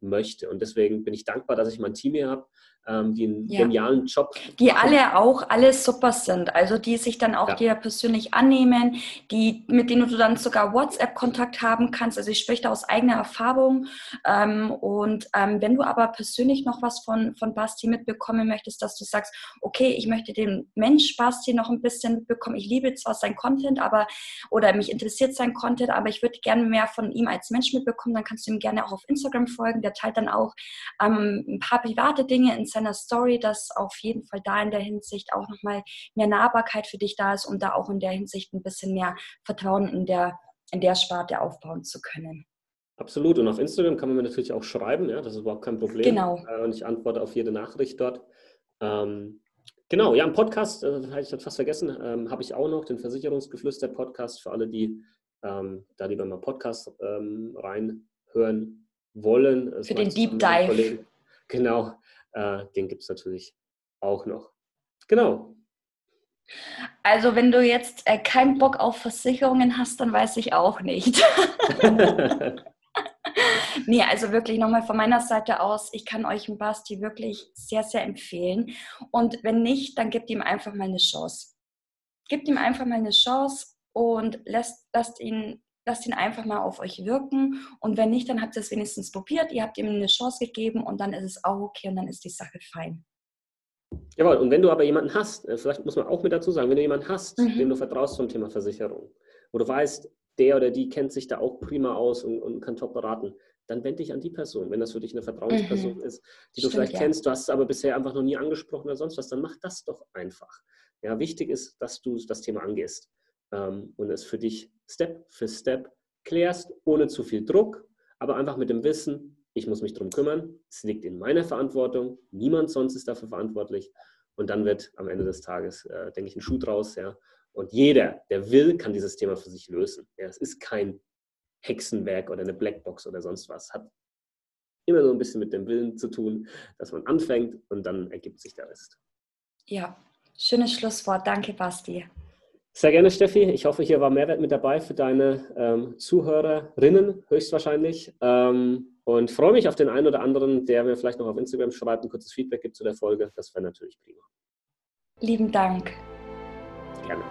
möchte. Und deswegen bin ich dankbar, dass ich mein Team hier habe, ähm, die einen ja. genialen Job Die machen. alle auch alle super sind, also die sich dann auch ja. dir persönlich annehmen, die, mit denen du dann sogar WhatsApp-Kontakt haben kannst. Also ich spreche da aus eigener Erfahrung. Ähm, und ähm, wenn du aber persönlich noch was von, von Basti mitbekommen möchtest, dass du sagst, okay, ich möchte den Mensch Basti noch ein bisschen mitbekommen. Ich liebe zwar sein Content, aber oder mich interessiert sein Content, aber ich würde gerne mehr von ihm als Mensch mitbekommen, dann kannst du ihm gerne auch auf Instagram folgen. Der teilt dann auch ähm, ein paar private Dinge in seiner Story, dass auf jeden Fall da in der Hinsicht auch nochmal mehr Nahbarkeit für dich da ist, um da auch in der Hinsicht ein bisschen mehr Vertrauen in der, in der Sparte aufbauen zu können. Absolut. Und auf Instagram kann man mir natürlich auch schreiben, ja, das ist überhaupt kein Problem. Genau. Äh, und ich antworte auf jede Nachricht dort. Ähm, genau, ja, ein Podcast, äh, hatte ich fast vergessen, ähm, habe ich auch noch, den Versicherungsgeflüster-Podcast für alle, die ähm, da lieber mal Podcast ähm, reinhören wollen. Das für den Deep Dive. Genau, äh, den gibt es natürlich auch noch. Genau. Also wenn du jetzt äh, keinen Bock auf Versicherungen hast, dann weiß ich auch nicht. *laughs* nee, also wirklich nochmal von meiner Seite aus, ich kann euch einen Basti wirklich sehr, sehr empfehlen. Und wenn nicht, dann gebt ihm einfach mal eine Chance. Gebt ihm einfach mal eine Chance und lasst, lasst ihn lasst ihn einfach mal auf euch wirken und wenn nicht, dann habt ihr es wenigstens probiert, ihr habt ihm eine Chance gegeben und dann ist es auch okay und dann ist die Sache fein. Jawohl, und wenn du aber jemanden hast, äh, vielleicht muss man auch mit dazu sagen, wenn du jemanden hast, mhm. dem du vertraust zum Thema Versicherung, wo du weißt, der oder die kennt sich da auch prima aus und, und kann top beraten, dann wende dich an die Person. Wenn das für dich eine Vertrauensperson mhm. ist, die Stimmt, du vielleicht ja. kennst, du hast es aber bisher einfach noch nie angesprochen oder sonst was, dann mach das doch einfach. Ja, wichtig ist, dass du das Thema angehst ähm, und es für dich Step für Step klärst, ohne zu viel Druck, aber einfach mit dem Wissen, ich muss mich darum kümmern, es liegt in meiner Verantwortung, niemand sonst ist dafür verantwortlich und dann wird am Ende des Tages, äh, denke ich, ein Schuh draus. Ja? Und jeder, der will, kann dieses Thema für sich lösen. Ja? Es ist kein Hexenwerk oder eine Blackbox oder sonst was. Hat immer so ein bisschen mit dem Willen zu tun, dass man anfängt und dann ergibt sich der Rest. Ja, schönes Schlusswort. Danke, Basti. Sehr gerne, Steffi. Ich hoffe, hier war Mehrwert mit dabei für deine ähm, Zuhörerinnen höchstwahrscheinlich. Ähm, und freue mich auf den einen oder anderen, der mir vielleicht noch auf Instagram schreibt, ein kurzes Feedback gibt zu der Folge. Das wäre natürlich prima. Lieben Dank. Gerne.